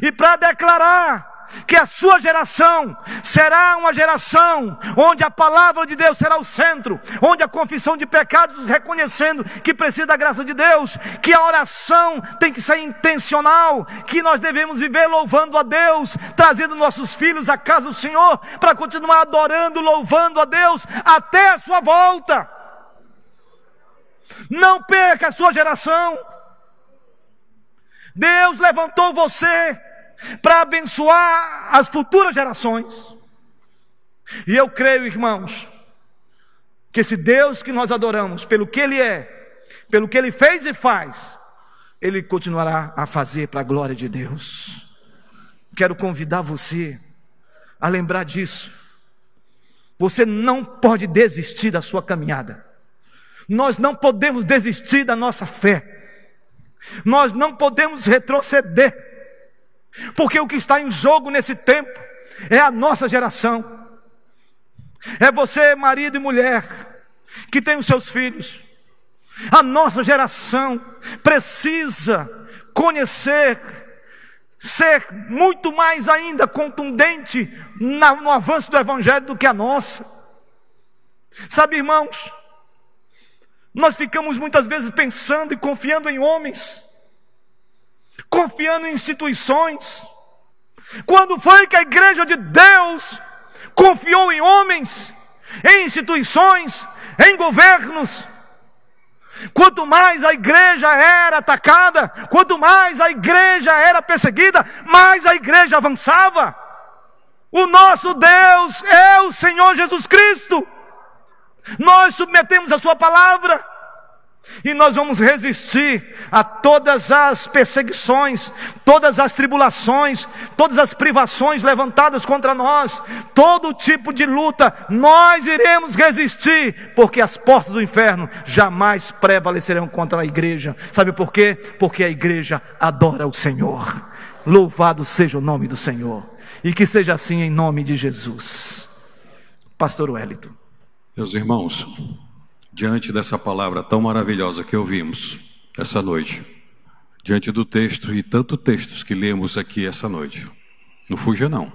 e para declarar que a sua geração será uma geração onde a palavra de Deus será o centro, onde a confissão de pecados reconhecendo que precisa da graça de Deus, que a oração tem que ser intencional, que nós devemos viver louvando a Deus, trazendo nossos filhos à casa do Senhor para continuar adorando, louvando a Deus até a sua volta. Não perca a sua geração. Deus levantou você para abençoar as futuras gerações. E eu creio, irmãos, que esse Deus que nós adoramos, pelo que Ele é, pelo que Ele fez e faz, Ele continuará a fazer para a glória de Deus. Quero convidar você a lembrar disso. Você não pode desistir da sua caminhada. Nós não podemos desistir da nossa fé. Nós não podemos retroceder. Porque o que está em jogo nesse tempo é a nossa geração. É você, marido e mulher, que tem os seus filhos. A nossa geração precisa conhecer, ser muito mais ainda contundente no avanço do Evangelho do que a nossa. Sabe, irmãos, nós ficamos muitas vezes pensando e confiando em homens confiando em instituições. Quando foi que a igreja de Deus confiou em homens, em instituições, em governos? Quanto mais a igreja era atacada, quanto mais a igreja era perseguida, mais a igreja avançava. O nosso Deus é o Senhor Jesus Cristo. Nós submetemos a Sua palavra. E nós vamos resistir a todas as perseguições, todas as tribulações, todas as privações levantadas contra nós, todo tipo de luta, nós iremos resistir, porque as portas do inferno jamais prevalecerão contra a igreja. Sabe por quê? Porque a igreja adora o Senhor. Louvado seja o nome do Senhor. E que seja assim em nome de Jesus. Pastor Wellington. Meus irmãos, diante dessa palavra tão maravilhosa que ouvimos essa noite, diante do texto e tanto textos que lemos aqui essa noite, não fuja não.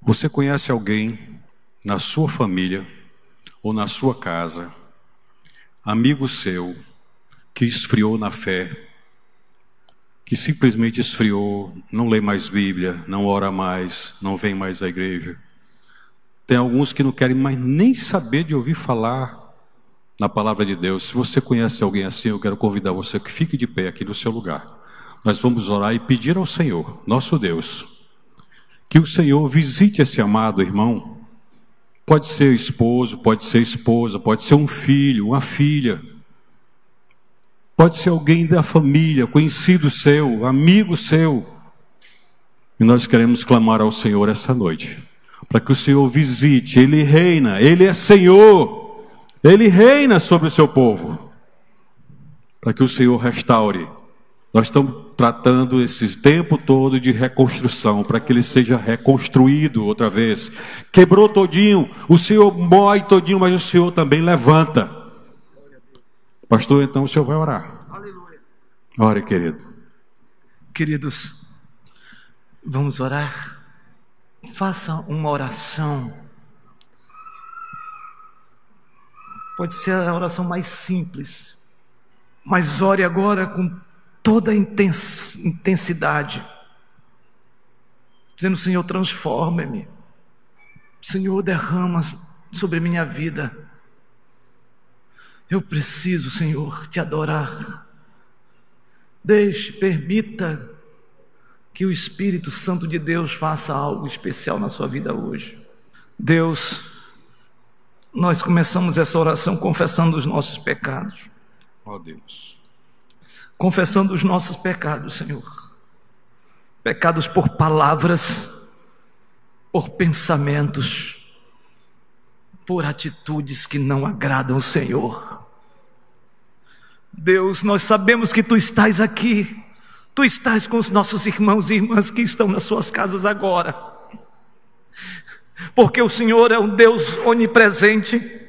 Você conhece alguém na sua família ou na sua casa, amigo seu, que esfriou na fé, que simplesmente esfriou, não lê mais Bíblia, não ora mais, não vem mais à igreja. Tem alguns que não querem mais nem saber de ouvir falar na palavra de Deus. Se você conhece alguém assim, eu quero convidar você que fique de pé aqui no seu lugar. Nós vamos orar e pedir ao Senhor, nosso Deus, que o Senhor visite esse amado irmão. Pode ser esposo, pode ser esposa, pode ser um filho, uma filha Pode ser alguém da família, conhecido seu, amigo seu. E nós queremos clamar ao Senhor essa noite, para que o Senhor visite, Ele reina, Ele é Senhor, Ele reina sobre o seu povo, para que o Senhor restaure. Nós estamos tratando esse tempo todo de reconstrução, para que ele seja reconstruído outra vez. Quebrou todinho, o Senhor mói todinho, mas o Senhor também levanta. Pastor, então o senhor vai orar. Aleluia. Ore, querido. Queridos, vamos orar. Faça uma oração. Pode ser a oração mais simples, mas ore agora com toda a intensidade, dizendo: Senhor, transforme-me. Senhor, derrama sobre minha vida eu preciso, Senhor, te adorar. Deixe, permita que o Espírito Santo de Deus faça algo especial na sua vida hoje. Deus, nós começamos essa oração confessando os nossos pecados. Ó oh, Deus. Confessando os nossos pecados, Senhor. Pecados por palavras, por pensamentos, por atitudes que não agradam o Senhor. Deus, nós sabemos que tu estás aqui, tu estás com os nossos irmãos e irmãs que estão nas suas casas agora, porque o Senhor é um Deus onipresente,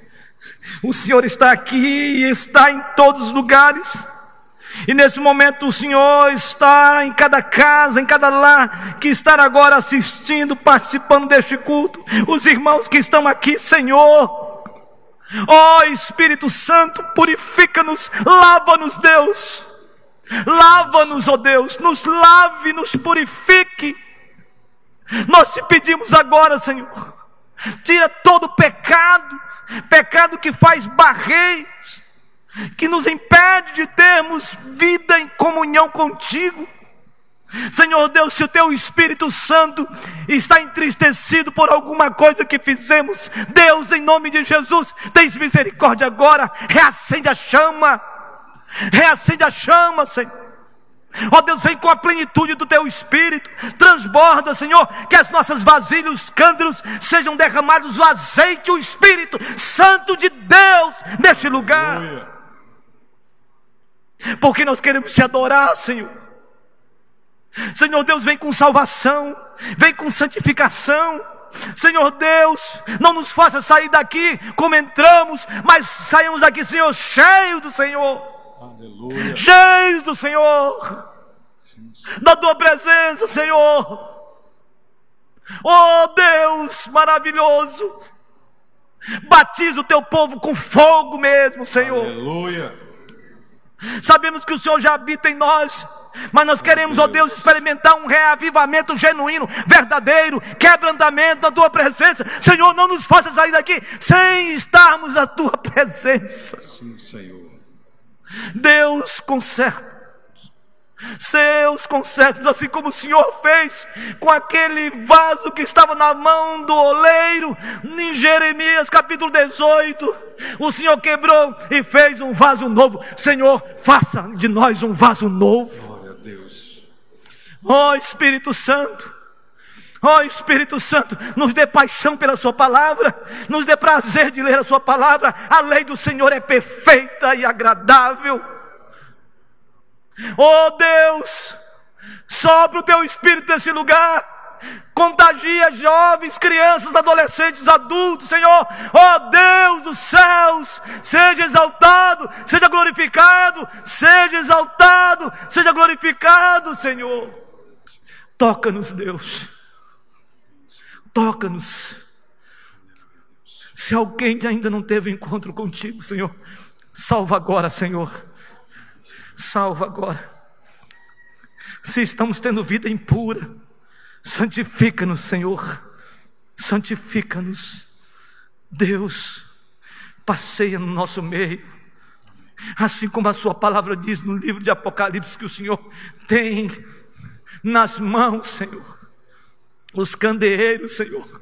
o Senhor está aqui e está em todos os lugares. E nesse momento o Senhor está em cada casa, em cada lar, que está agora assistindo, participando deste culto. Os irmãos que estão aqui, Senhor. Ó oh, Espírito Santo, purifica-nos, lava-nos, Deus. Lava-nos, ó oh Deus, nos lave, nos purifique. Nós te pedimos agora, Senhor, tira todo pecado, pecado que faz barreiras, que nos impede de termos vida em comunhão contigo. Senhor Deus, se o teu Espírito Santo está entristecido por alguma coisa que fizemos, Deus, em nome de Jesus, tens misericórdia agora, reacende a chama, reacende a chama, Senhor. Ó oh Deus, vem com a plenitude do teu espírito, transborda, Senhor, que as nossas vasilhas, os cântaros sejam derramados o azeite, o Espírito Santo de Deus neste lugar. Porque nós queremos te adorar, Senhor. Senhor Deus, vem com salvação, vem com santificação. Senhor Deus, não nos faça sair daqui como entramos, mas saímos daqui, Senhor, cheios do Senhor. Aleluia. Cheios do Senhor. Da tua presença, Senhor. Oh Deus maravilhoso. Batiza o teu povo com fogo mesmo, Senhor. Aleluia. Sabemos que o Senhor já habita em nós. Mas nós queremos, ó Deus, experimentar um reavivamento genuíno, verdadeiro, quebrantamento da tua presença. Senhor, não nos faça sair daqui sem estarmos na tua presença. Sim, Senhor. Deus, conserta seus concertos, assim como o Senhor fez com aquele vaso que estava na mão do oleiro, em Jeremias capítulo 18. O Senhor quebrou e fez um vaso novo. Senhor, faça de nós um vaso novo. Glória a Deus. Ó oh, Espírito Santo. Ó oh, Espírito Santo, nos dê paixão pela Sua palavra, nos dê prazer de ler a Sua palavra. A lei do Senhor é perfeita e agradável. Oh Deus, Sopra o teu espírito nesse lugar. Contagia jovens, crianças, adolescentes, adultos, Senhor. Ó oh, Deus dos céus, seja exaltado, seja glorificado, seja exaltado, seja glorificado, Senhor. Toca-nos, Deus. Toca-nos. Se alguém ainda não teve encontro contigo, Senhor, salva agora, Senhor. Salva agora. Se estamos tendo vida impura, santifica-nos, Senhor. Santifica-nos. Deus, passeia no nosso meio. Assim como a Sua palavra diz no livro de Apocalipse, que o Senhor tem nas mãos, Senhor, os candeeiros, Senhor.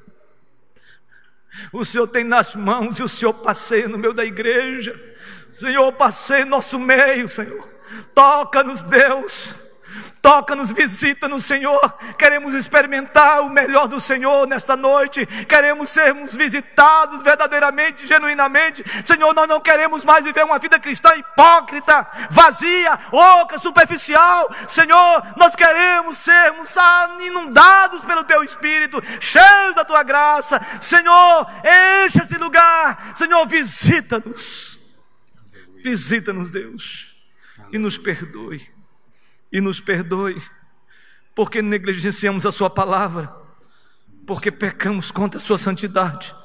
O Senhor tem nas mãos e o Senhor passeia no meio da igreja. Senhor, passeia no nosso meio, Senhor. Toca-nos, Deus. Toca-nos, visita-nos, Senhor. Queremos experimentar o melhor do Senhor nesta noite. Queremos sermos visitados verdadeiramente, genuinamente. Senhor, nós não queremos mais viver uma vida cristã hipócrita, vazia, oca, superficial. Senhor, nós queremos sermos inundados pelo Teu Espírito, cheios da Tua graça. Senhor, enche esse lugar. Senhor, visita-nos. Visita-nos, Deus, e nos perdoe e nos perdoe, porque negligenciamos a Sua palavra, porque pecamos contra a Sua santidade.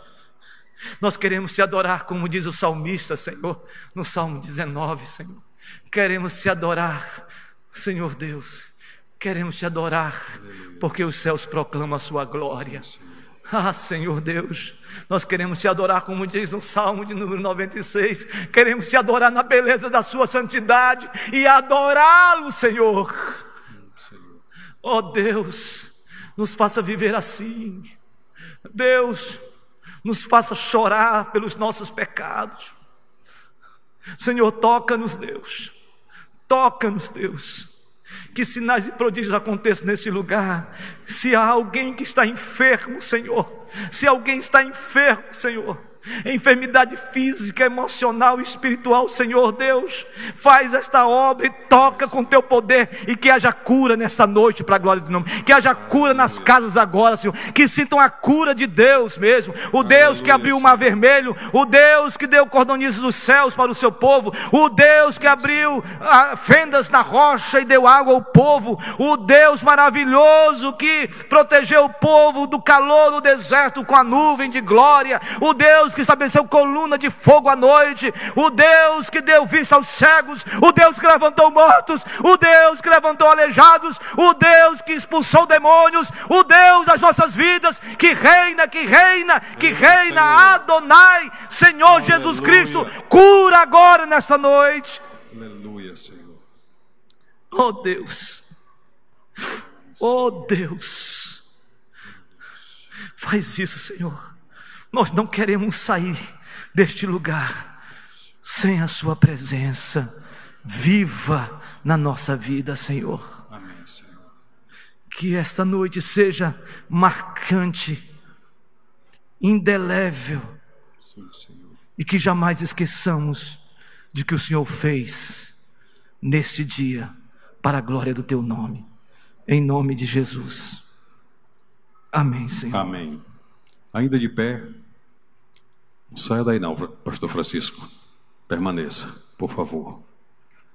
Nós queremos te adorar, como diz o salmista, Senhor, no Salmo 19, Senhor. Queremos te adorar, Senhor Deus. Queremos te adorar, porque os céus proclamam a Sua glória. Ah, Senhor Deus, nós queremos te adorar, como diz no Salmo de número 96. Queremos te adorar na beleza da Sua santidade e adorá-lo, Senhor. Oh Deus, nos faça viver assim. Deus, nos faça chorar pelos nossos pecados. Senhor, toca-nos, Deus. Toca-nos, Deus. Que sinais e prodígios aconteçam nesse lugar. Se há alguém que está enfermo, Senhor. Se alguém está enfermo, Senhor enfermidade física, emocional, espiritual, Senhor Deus, faz esta obra e toca com teu poder e que haja cura nesta noite para a glória do nome, que haja cura nas casas agora, Senhor, que sintam a cura de Deus mesmo, o Deus que abriu o mar vermelho, o Deus que deu cordonizes dos céus para o seu povo, o Deus que abriu ah, fendas na rocha e deu água ao povo, o Deus maravilhoso que protegeu o povo do calor no deserto com a nuvem de glória, o Deus que estabeleceu coluna de fogo à noite, o Deus que deu vista aos cegos, o Deus que levantou mortos, o Deus que levantou aleijados, o Deus que expulsou demônios, o Deus das nossas vidas, que reina, que reina, que reina, Senhor. Adonai, Senhor Aleluia. Jesus Cristo, cura agora nesta noite. Aleluia, Senhor. Oh Deus, oh Deus, faz isso, Senhor. Nós não queremos sair deste lugar sem a Sua presença viva na nossa vida, Senhor. Amém, Senhor. Que esta noite seja marcante, indelével, Sim, e que jamais esqueçamos de que o Senhor fez neste dia para a glória do Teu nome. Em nome de Jesus. Amém, Senhor. Amém. Ainda de pé. Não saia daí não, pastor Francisco. Permaneça, por favor.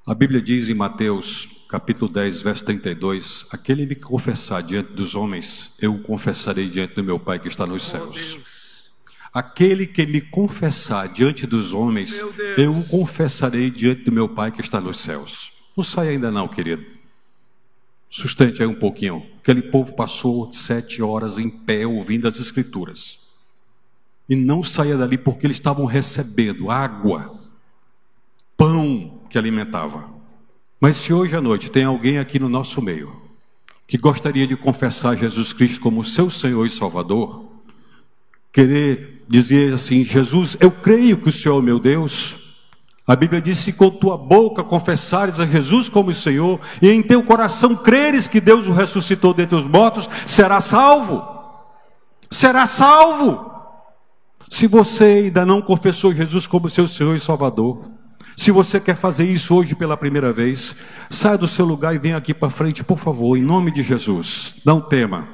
A Bíblia diz em Mateus, capítulo 10, verso 32: Aquele que confessar diante dos homens, eu o confessarei diante do meu Pai que está nos oh, céus. Aquele que me confessar diante dos homens, eu o confessarei diante do meu Pai que está nos céus. Não saia ainda não, querido. Sustente aí um pouquinho. Aquele povo passou sete horas em pé ouvindo as Escrituras e não saia dali porque eles estavam recebendo água, pão que alimentava. Mas se hoje à noite tem alguém aqui no nosso meio que gostaria de confessar Jesus Cristo como seu Senhor e Salvador, querer dizer assim: Jesus, eu creio que o Senhor é meu Deus. A Bíblia diz: se com tua boca confessares a Jesus como Senhor e em teu coração creres que Deus o ressuscitou dentre os mortos, será salvo. Será salvo. Se você ainda não confessou Jesus como seu Senhor e Salvador, Se você quer fazer isso hoje pela primeira vez, saia do seu lugar e venha aqui para frente, por favor, em nome de Jesus. Não tema.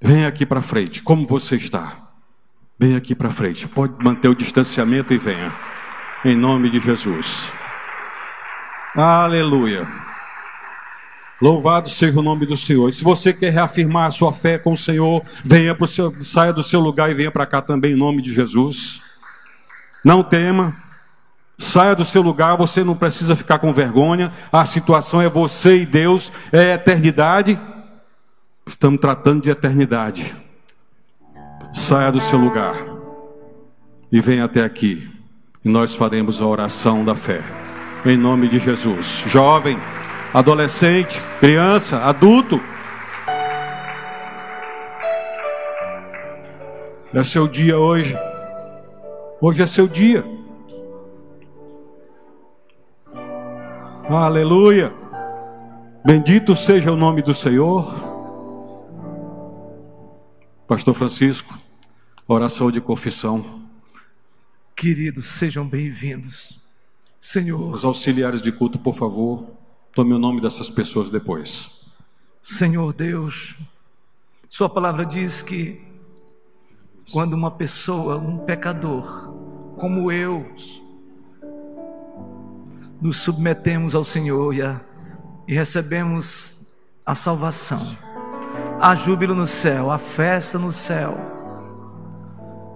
Venha aqui para frente, como você está. Venha aqui para frente. Pode manter o distanciamento e venha. Em nome de Jesus. Aleluia. Louvado seja o nome do Senhor. E se você quer reafirmar a sua fé com o Senhor, venha pro seu, saia do seu lugar e venha para cá também em nome de Jesus. Não tema. Saia do seu lugar, você não precisa ficar com vergonha. A situação é você e Deus, é eternidade. Estamos tratando de eternidade. Saia do seu lugar e venha até aqui. E nós faremos a oração da fé. Em nome de Jesus. Jovem, adolescente, criança, adulto. É seu dia hoje. Hoje é seu dia. Aleluia. Bendito seja o nome do Senhor. Pastor Francisco, oração de confissão. Queridos, sejam bem-vindos. Senhor. Os auxiliares de culto, por favor, tome o nome dessas pessoas depois. Senhor Deus, Sua palavra diz que quando uma pessoa, um pecador, como eu, nos submetemos ao Senhor e, a, e recebemos a salvação, há júbilo no céu, a festa no céu.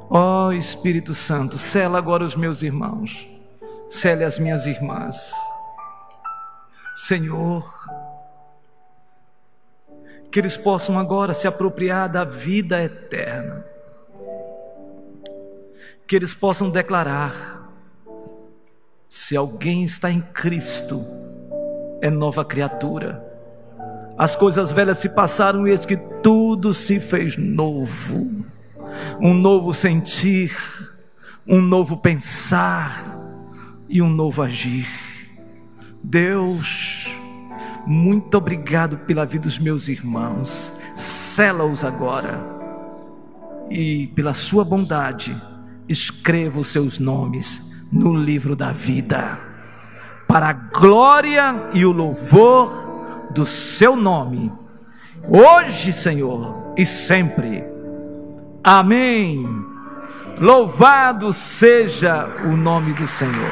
Ó oh, Espírito Santo, sela agora os meus irmãos cele as minhas irmãs. Senhor, que eles possam agora se apropriar da vida eterna. Que eles possam declarar: se alguém está em Cristo, é nova criatura. As coisas velhas se passaram e eis que tudo se fez novo. Um novo sentir, um novo pensar e um novo agir. Deus, muito obrigado pela vida dos meus irmãos. Sela-os agora. E pela sua bondade, escreva os seus nomes no livro da vida. Para a glória e o louvor do seu nome. Hoje, Senhor, e sempre. Amém. Louvado seja o nome do Senhor.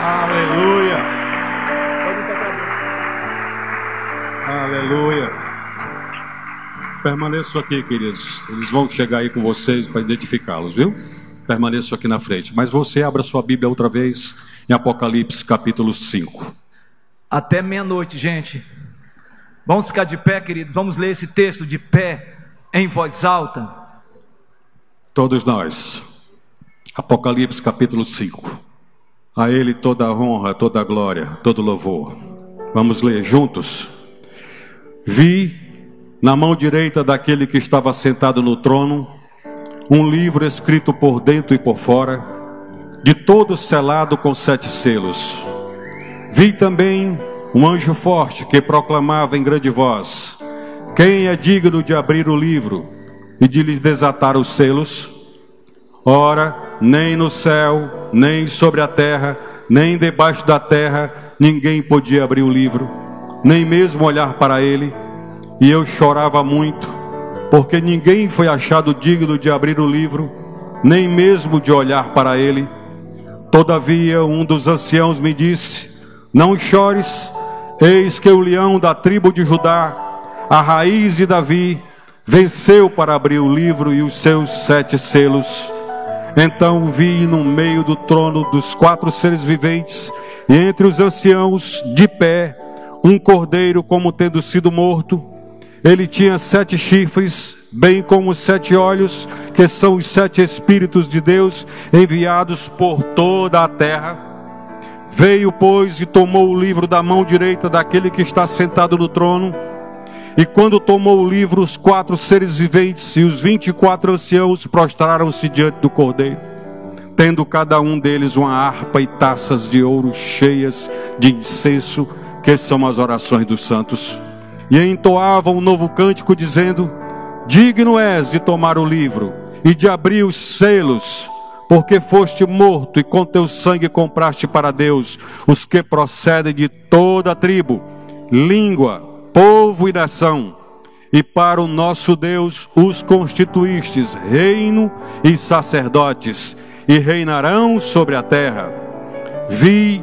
Aleluia. Aleluia. Permaneço aqui, queridos. Eles vão chegar aí com vocês para identificá-los, viu? Permaneço aqui na frente. Mas você abra sua Bíblia outra vez em Apocalipse capítulo 5. Até meia-noite, gente. Vamos ficar de pé, queridos. Vamos ler esse texto de pé, em voz alta. Todos nós. Apocalipse capítulo 5. A Ele toda a honra, toda a glória, todo louvor. Vamos ler juntos. Vi na mão direita daquele que estava sentado no trono um livro escrito por dentro e por fora, de todo selado com sete selos. Vi também um anjo forte que proclamava em grande voz: Quem é digno de abrir o livro e de lhes desatar os selos? Ora, nem no céu, nem sobre a terra, nem debaixo da terra, ninguém podia abrir o livro, nem mesmo olhar para ele. E eu chorava muito, porque ninguém foi achado digno de abrir o livro, nem mesmo de olhar para ele. Todavia, um dos anciãos me disse: Não chores, eis que o leão da tribo de Judá, a raiz de Davi, venceu para abrir o livro e os seus sete selos. Então vi no meio do trono dos quatro seres viventes, e entre os anciãos, de pé, um cordeiro como tendo sido morto. Ele tinha sete chifres, bem como sete olhos, que são os sete Espíritos de Deus enviados por toda a terra. Veio, pois, e tomou o livro da mão direita daquele que está sentado no trono. E quando tomou o livro, os quatro seres viventes e os vinte e quatro anciãos prostraram-se diante do cordeiro, tendo cada um deles uma harpa e taças de ouro cheias de incenso, que são as orações dos santos. E entoavam um novo cântico, dizendo: Digno és de tomar o livro e de abrir os selos, porque foste morto e com teu sangue compraste para Deus os que procedem de toda a tribo, língua, povo e nação. E para o nosso Deus os constituístes reino e sacerdotes, e reinarão sobre a terra. Vi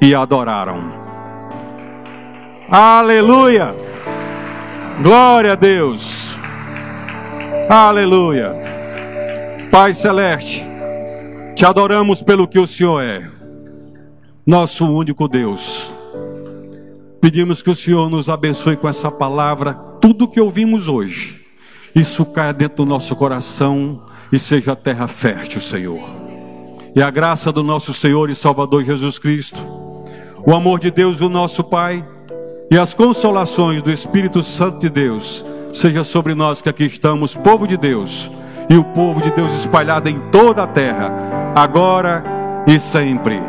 e adoraram. Aleluia! Glória a Deus! Aleluia! Pai Celeste, te adoramos pelo que o Senhor é, nosso único Deus. Pedimos que o Senhor nos abençoe com essa palavra, tudo que ouvimos hoje. Isso caia dentro do nosso coração e seja terra fértil, Senhor. E a graça do nosso Senhor e Salvador Jesus Cristo, o amor de Deus, o nosso Pai, e as consolações do Espírito Santo de Deus, seja sobre nós que aqui estamos, povo de Deus e o povo de Deus espalhado em toda a terra, agora e sempre.